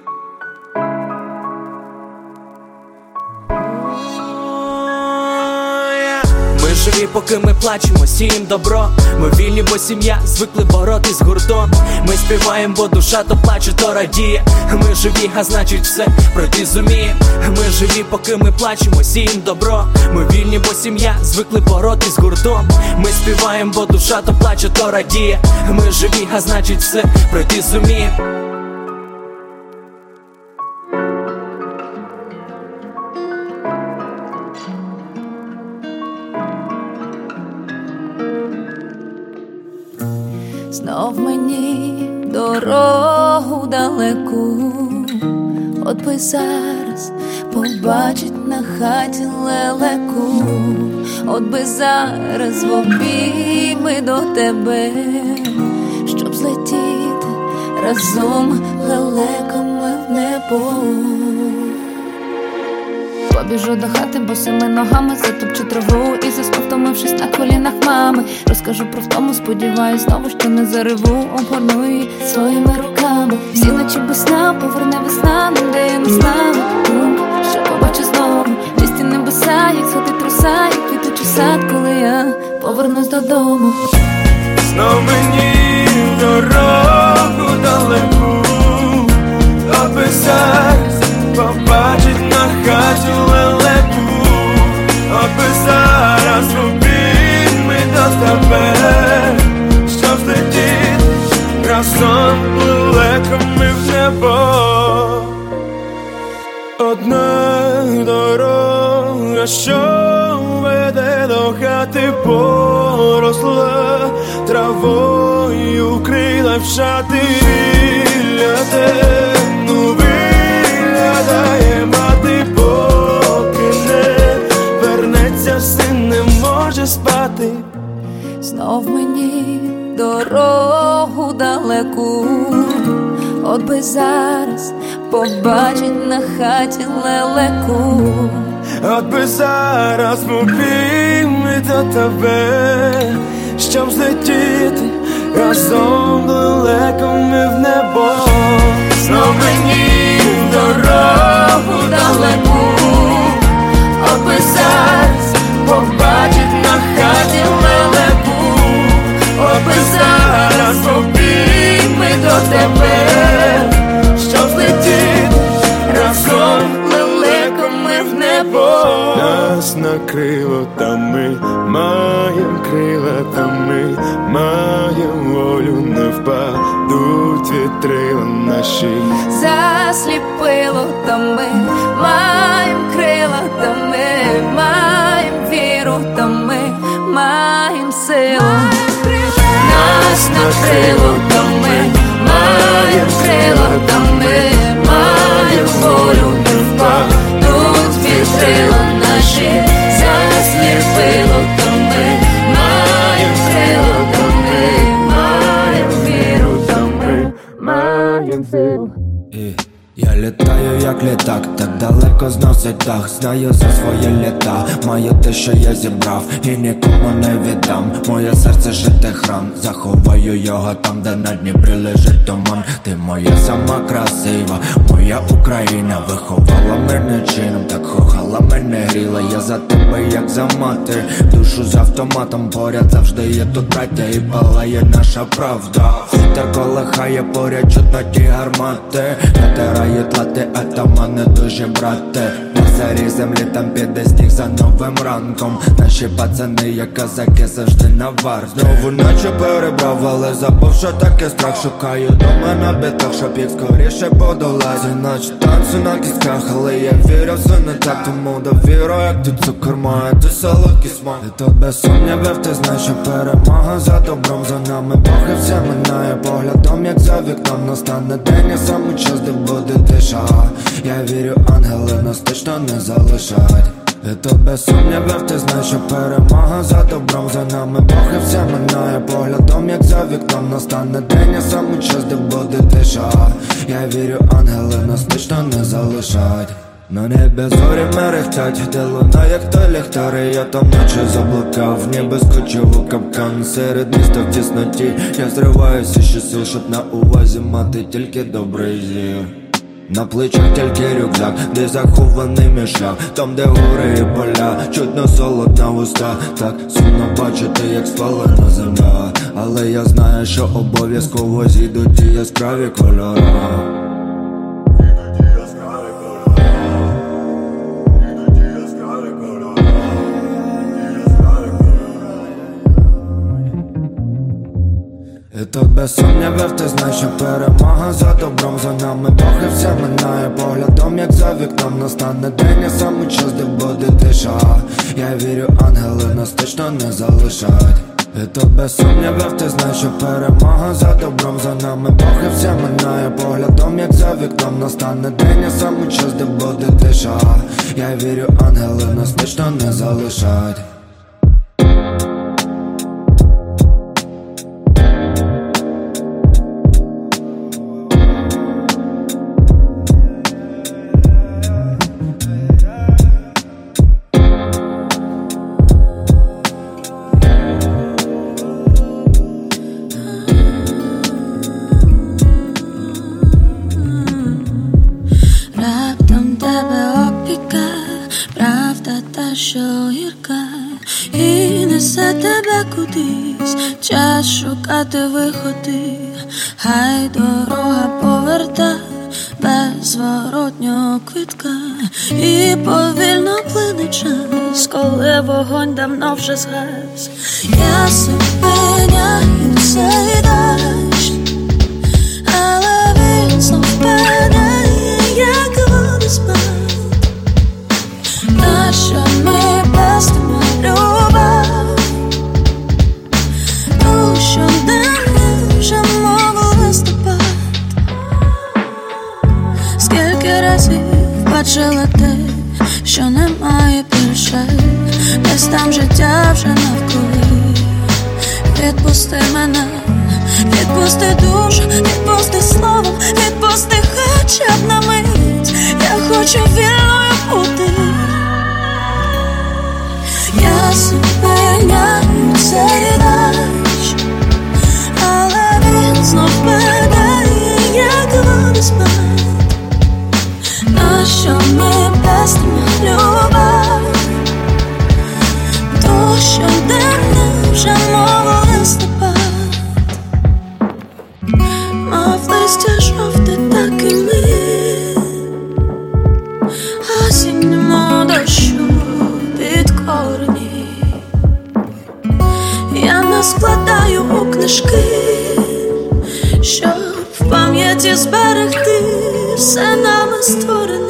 Живі, поки ми плачемо, сієм добро. Ми вільні, бо сім'я звикли боротись гуртом. Ми співаємо, бо душа то плаче, то радіє. Ми живі, а значить все пройти зуміє. Ми живі, поки ми плачемо, сієм добро. Ми вільні, бо сім'я звикли боротись гуртом. Ми співаємо, бо душа то плаче, то радіє. Ми живі, а значить все пройти зуміє. Знов мені дорогу далеку, от би зараз побачить на хаті лелеку, от би зараз в обійми до тебе, щоб злетіти разом лелеками в небо. Побіжу до хати босими ногами, затопчу траву і заснув, втомившись на колінах мами. Розкажу про втому, сподіваюсь, знову, що не зариву, обгорну її своїми руками. Всі ночі без сна, поверне весна, де я не. Думка, що побачу знову. Чисті небеса, як сходи труса, як квітучий сад, коли я повернусь додому. Знов мені дорогу далеку, аби разом лелеками в небо. Одна дорога, що веде до хати, поросла травою, крила в шати ляде, виглядає мати, поки не вернеться, син не може спати. Знов мені дорогу далеку, от би зараз побачить на хаті лелеку. От би зараз в до тебе, щоб злетіти разом далекими в небо. Знов мені дорогу далеку, от би зараз побачить на хаті лелеку, би зараз в обійми до тебе, щоб злетіти разом лелеками в небо. Нас накрило та ми маєм крила, та ми маєм волю, не впадуть вітрила наші. Засліпило, та ми маєм крила, та ми маєм віру, та ми маєм силу. Нас накрило, та ми маєм крила, та ми маєм волю, не впадуть вітрила наші. Засліпило, та ми маєм крила, та ми маєм віру, та ми маєм силу. Я літаю як літак, так далеко зносить дах. Знаю за своє літа, маю те, що я зібрав. І нікому не віддам. Моє серце жити храм. Заховаю його там, де на Дніпрі лежить туман. Ти моя сама красива, моя Україна. Виховала мене чином, так кохала мене гріла. Я за тебе, як за матір Душу з автоматом поряд завжди є тут браття І палає наша правда. Вітер колихає поряд чутно ті гармати Натирають лати, атамани дуже брате На землі там піде сніг за новим ранком Наші пацани, як казаки, завжди на вар Знову наче перебрав, але забув, що таке страх. Шукаю дома на бітах, щоб їх скоріше подолати. Наче танцю на кістках, але я вірю, все не так. Тому довіру, як ти цукор має, ти солодкий смак. І то без сумнівів, ти знаєш, що перемога за добром За нами Бог все минає поглядом, як за вікном. Настане день, і саме час, де буде тиша Я вірю, ангели нас точно не залишать. І то без сумнівів, ти знаєш, що перемога за добром За нами Бог і все минає поглядом, як за вікном Настане день, і саме час, де буде тиша. Я вірю, ангели нас точно не залишать. На небі зорі мерехтять, де луна, як той ліхтари Я там наче заблукав, ніби скочив у капкан. Серед міста в тісноті Я зриваюся ще сил, щоб на увазі мати тільки добрий зір на плечах тільки рюкзак, де захований мішак, Там, де гори і поля, чутно солод на уста Так сумно бачити, як спалена земля. Але я знаю, що обов'язково зійдуть ті яскраві кольора І то без сумнівів ти знаєш, що перемога за добром за нами і все минає. Поглядом, як за вікном настане день, і саме час, де буде тиша. Я вірю, ангели нас точно не залишать. І то без сумнівів ти знаєш, що перемога за добром за нами і все минає. Поглядом, як за вікном настане день, і саме час, де буде тиша. Я вірю, ангели нас точно не залишать вогонь давно вже згас. Я зупиняю цей дощ, вже навколо Відпусти мене, відпусти душу, відпусти слово, відпусти хоча б на мить. Я хочу вільною бути. Я зупиняю цей дощ, але він знов падає, як водоспад. Нащо ми пестимо любов? То, що давно вже мов листопад Мов листя жовте, так і ми. Осінньому дощу під корені Я наскладаю у книжки Щоб в пам'яті зберегти. Все нами створене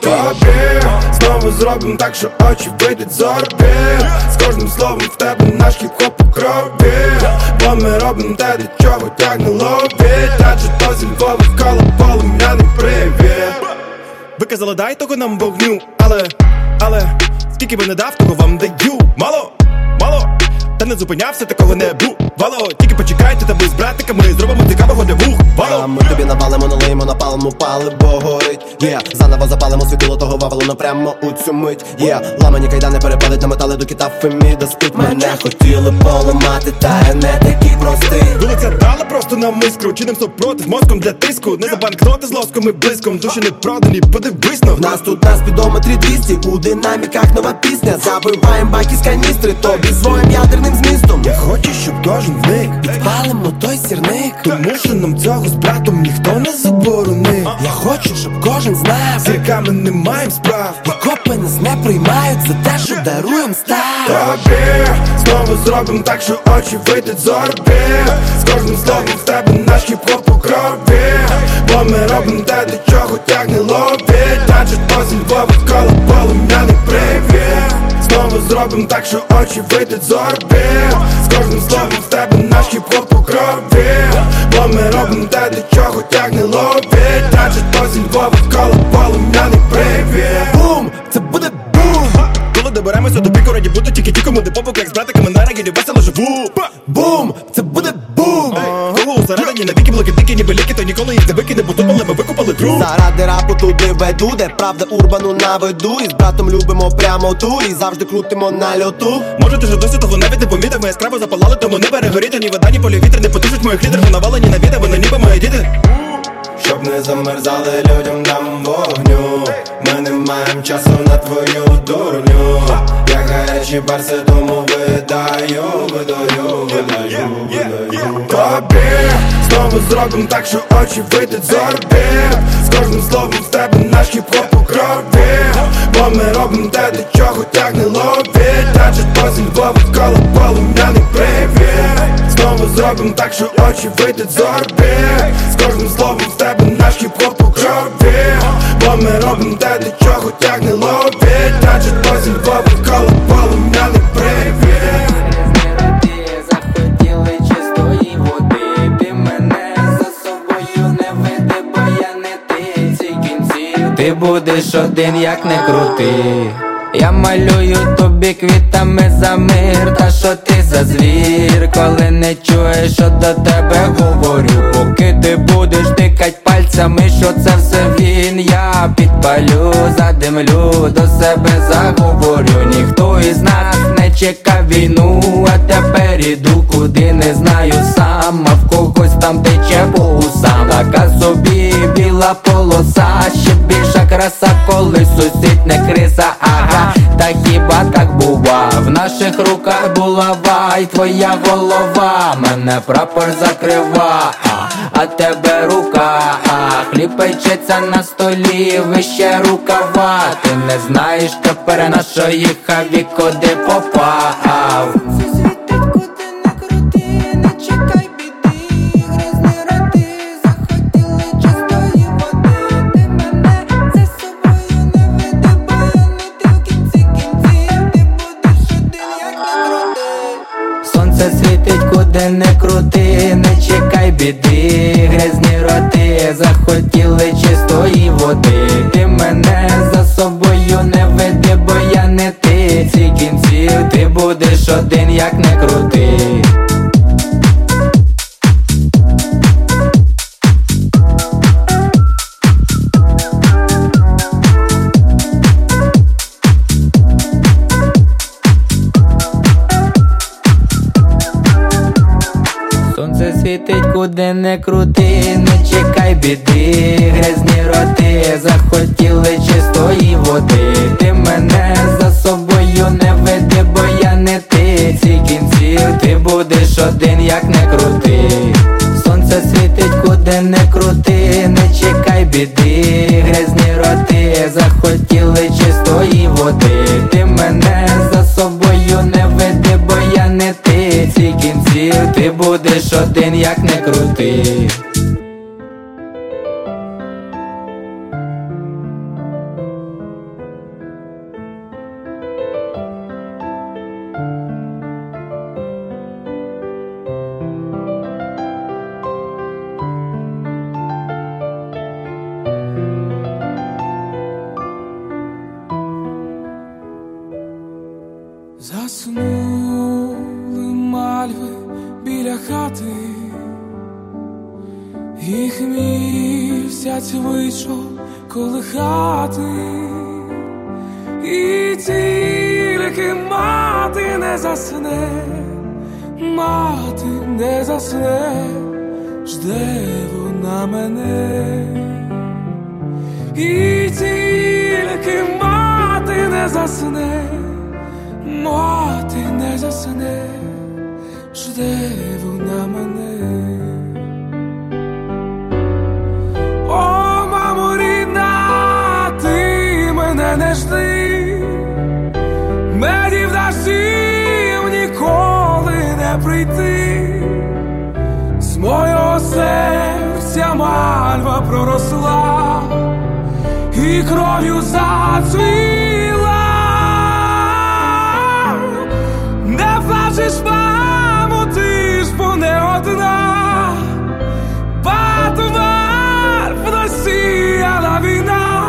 Тобі знову зробим так, що очі вийдуть з орбіт З кожним словом в тебе наш хіп-хоп у крові. Бо ми робимо те, до чого тягне лобіть Адже то зі Львова коло полум'яний привіт Ви казали, дай того нам вогню, але, але Скільки би не дав, того вам даю. Мало, мало, та не зупинявся, такого не бувало Тільки почекайте, та ми з братиками зробимо цікавого вух А ми тобі навалимо, налиємо, напалимо, пали, бо горить. Є, заново запалимо світило того вавилона прямо у цю мить. Є, ламані кайдани перепадуть на метали до кита Феміда спить. Мене хотіли поламати, та я не такий простий Вулиця дала просто нам іскру. Чиним супротив мозком для тиску. Не за банкноти з лоском і блиском. Душі не продані, подивись на В нас тут на спідометрі 200 У динаміках нова пісня. Забиваєм баки з каністри. Тобі своїм ядерним змістом. Я хочу, щоб кожен вник Підпалимо той сірник. Тому що нам цього з братом ніхто не заборонив. Я хочу, щоб кожен знав З зірками не маєм справ. І копи нас не приймають за те, що даруєм став Тобі знову зробим так, що очі вийдуть з орбіт З кожним словом в тебе наш хіп-хоп у крові. Бо ми робимо те, до чого тягне лобі. Танчить по зі Львова коло полум'яний привіт Знову зробимо так, що очі вийдуть з орбіт З кожним словом в тебе наш хіп-хоп у крові. Бо ми робимо те, до чого тягне лобі Танчить по зі Львова коло полум'яний привіт Бум! Це буде доберемося до піку, раді бути тільки ті, кому попок, як з братиками на регілі весело живу. Бум! Це буде бум! Кого усередині на віки блокитики, ніби ліки, то ніколи їх не викине, бо тупали, ми викупали труп. Заради рапу туди веду, де правда урбану наведу І з братом любимо прямо ту і завжди крутимо на льоту Може, ти ж досі того навіть не помітив, ми яскраво запалали, тому не перегоріти, ні вода, ні полі вітер не потушить моїх лідер, навалені на відео, вони ніби мої діти. Щоб не замерзали людям дам вогню. Ми не маємо часу на твою дурню. Я гарячі барси, тому видаю, видаю, видаю, видаю. Тобі знову зробимо так, що очі вийдуть з орбіт З кожним словом в тебе наш хіп-хоп у крові. Бо ми робимо те, до чого тягне лобі. Танчить по зі Львова коло полум'яний привіт Знову зробимо так, що очі вийдуть з орбіт З кожним словом в тебе наш хіп-хоп у крові. Бо ми робимо те, до чого тягне Танчить по зі Львова коло полум'яний привіт. Ти будеш один, як не крути. Я малюю тобі квітами за мир, та що ти за звір, коли не чуєш, що до тебе говорю, поки ти будеш тикать пальцями, що це все він, я підпалю, задимлю, до себе заговорю. Ніхто із нас не чекав війну, а тепер іду, куди не знаю сам, а в когось там тече по усам Така собі біла полоса, ще більша краса, коли сусід не криса, ага, та хіба так бува? В наших руках булава і твоя голова, мене прапор закрива, а, а тебе рука, а хліб печеться на столі, вище рукава, ти не знаєш тепер на що їхав і куди попав. Куди не крути, не чекай біди, грязні роти, захотіли чистої води. Ти мене за собою не веди, бо я не ти. Ці кінці ти будеш один, як не крути. Світить, куди не крути, не чекай біди, грязні роти, захотіли чистої води. Ти мене за собою не веди, бо я не ти. Ці кінці ти будеш один, як не крути. Сонце світить, куди не крути, не чекай біди, грязні роти, захотіли чистої води. Ти мене за собою я не ти. Ці кінці ти будеш один, як не крути. Мати не засне, мати не засне, жде вона мене, і тільки мати не засне. Мати не засне, жде вона мене. мого серця мальва проросла і кров'ю зацвіла, не плачеш, мамо, ти ж бо не одна, Батова сіяла війна,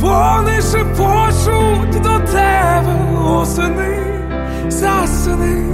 вони шепочуть до тебе осени, засени.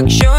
Або якщо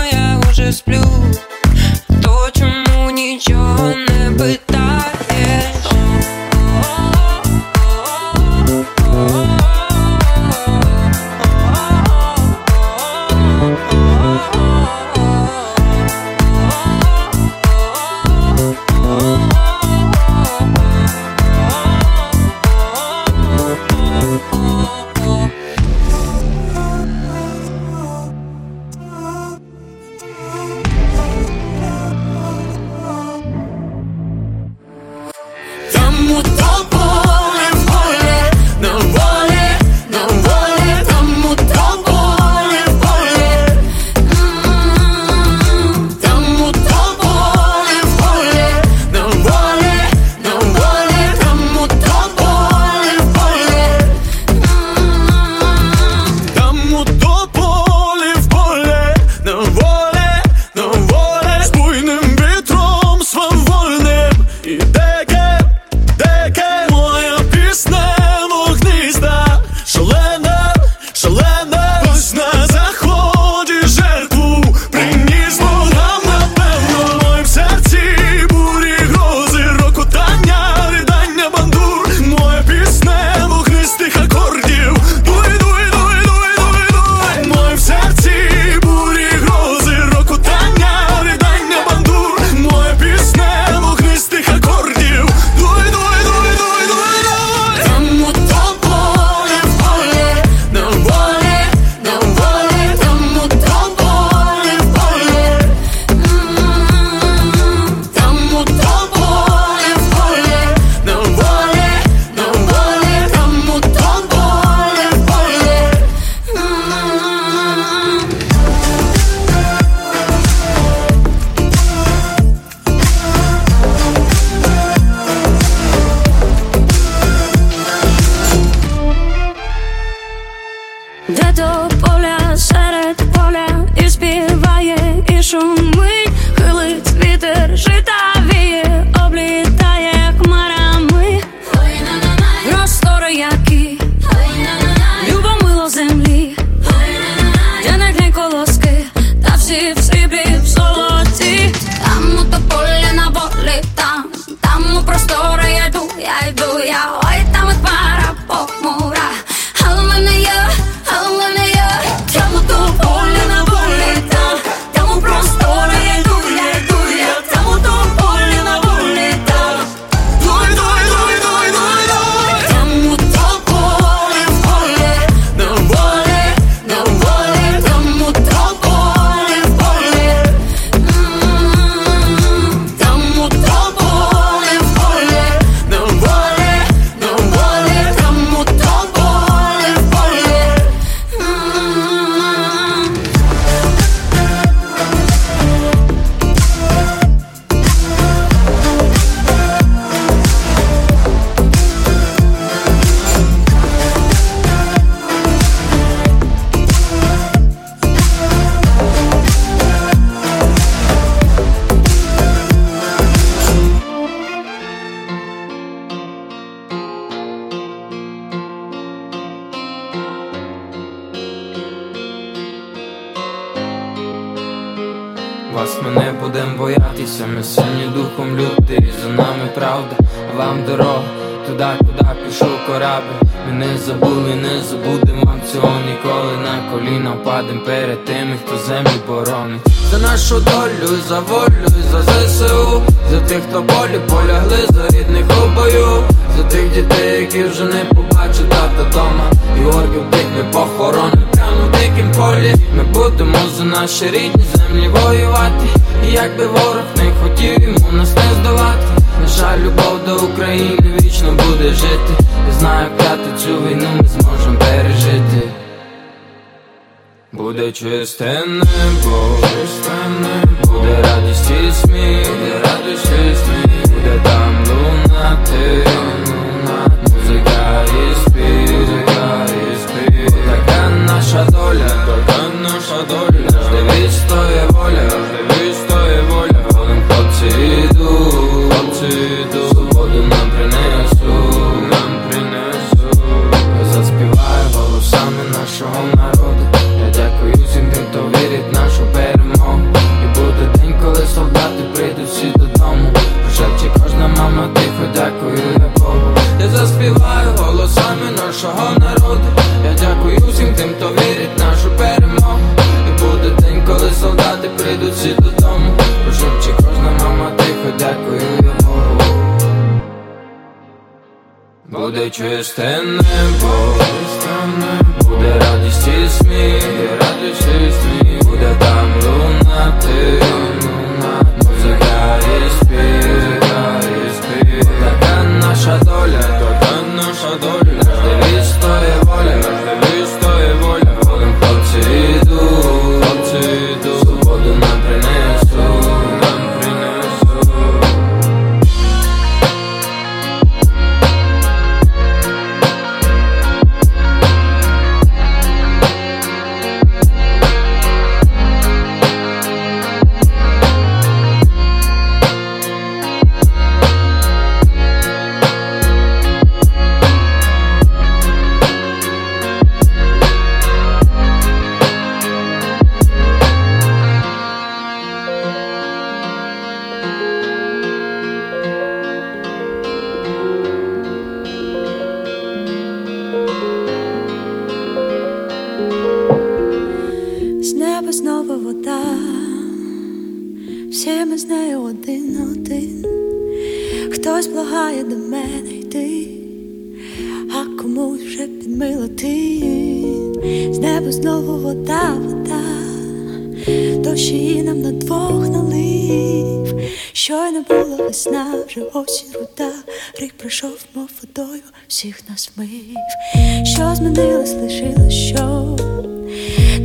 що змінилось, лишилось що,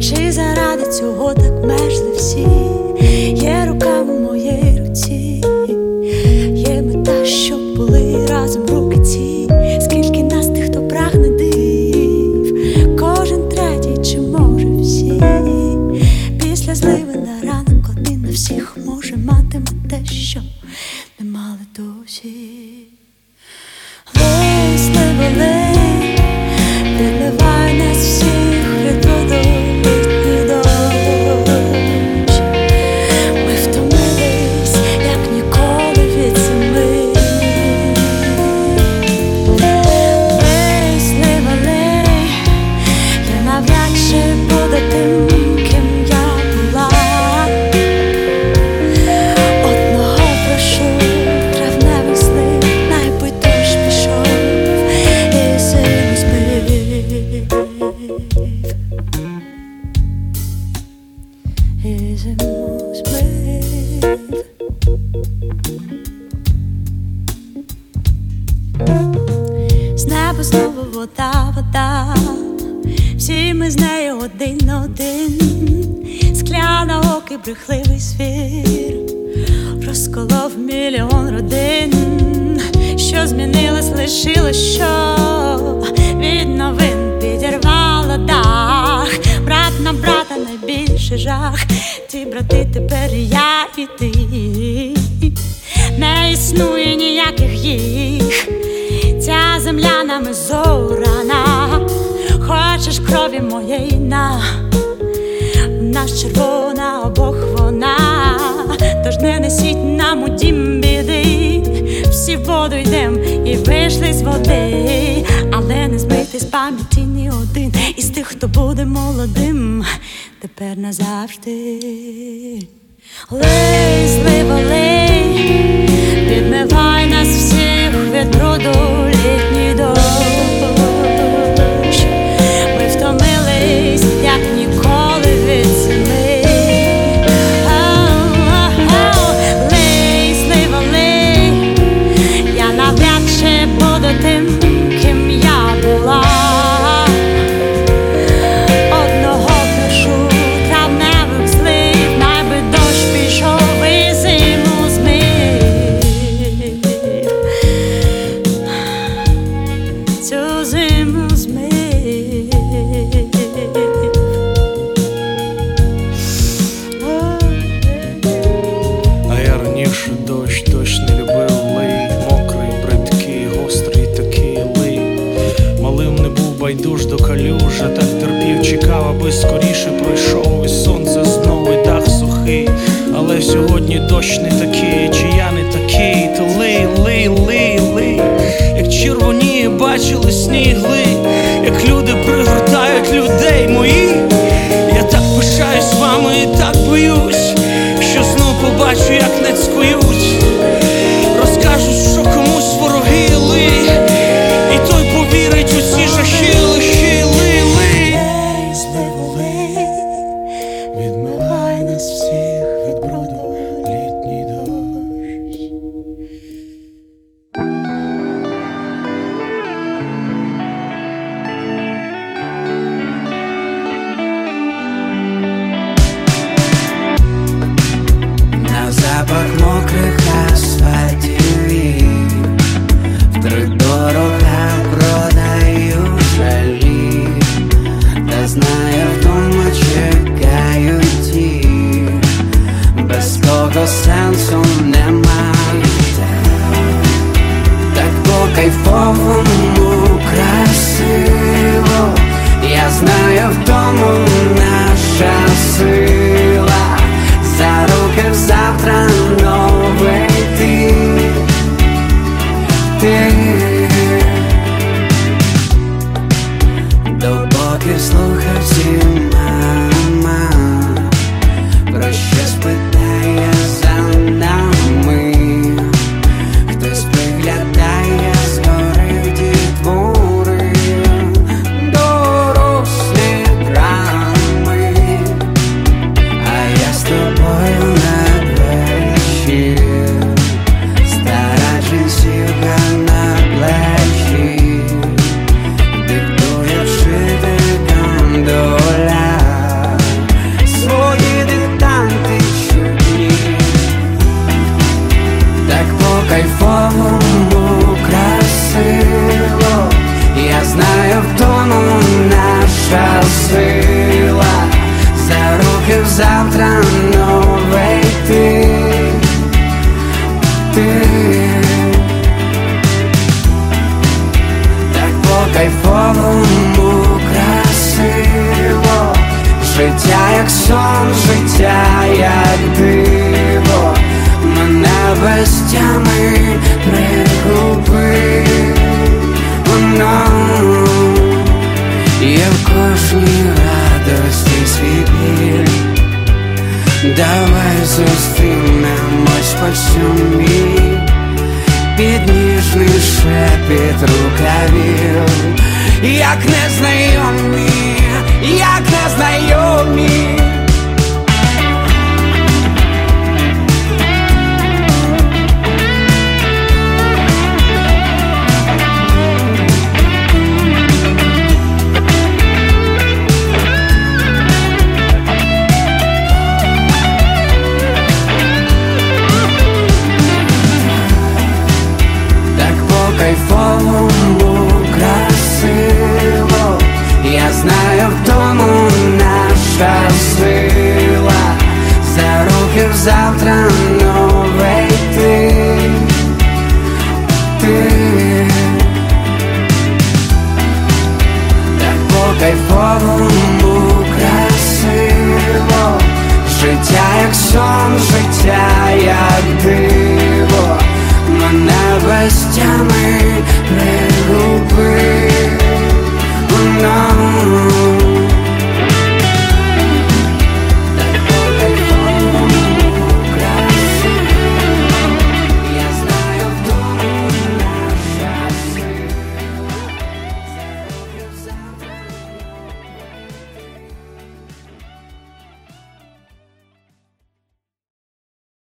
чи заради цього так мешли всі, є рука в моїй руці.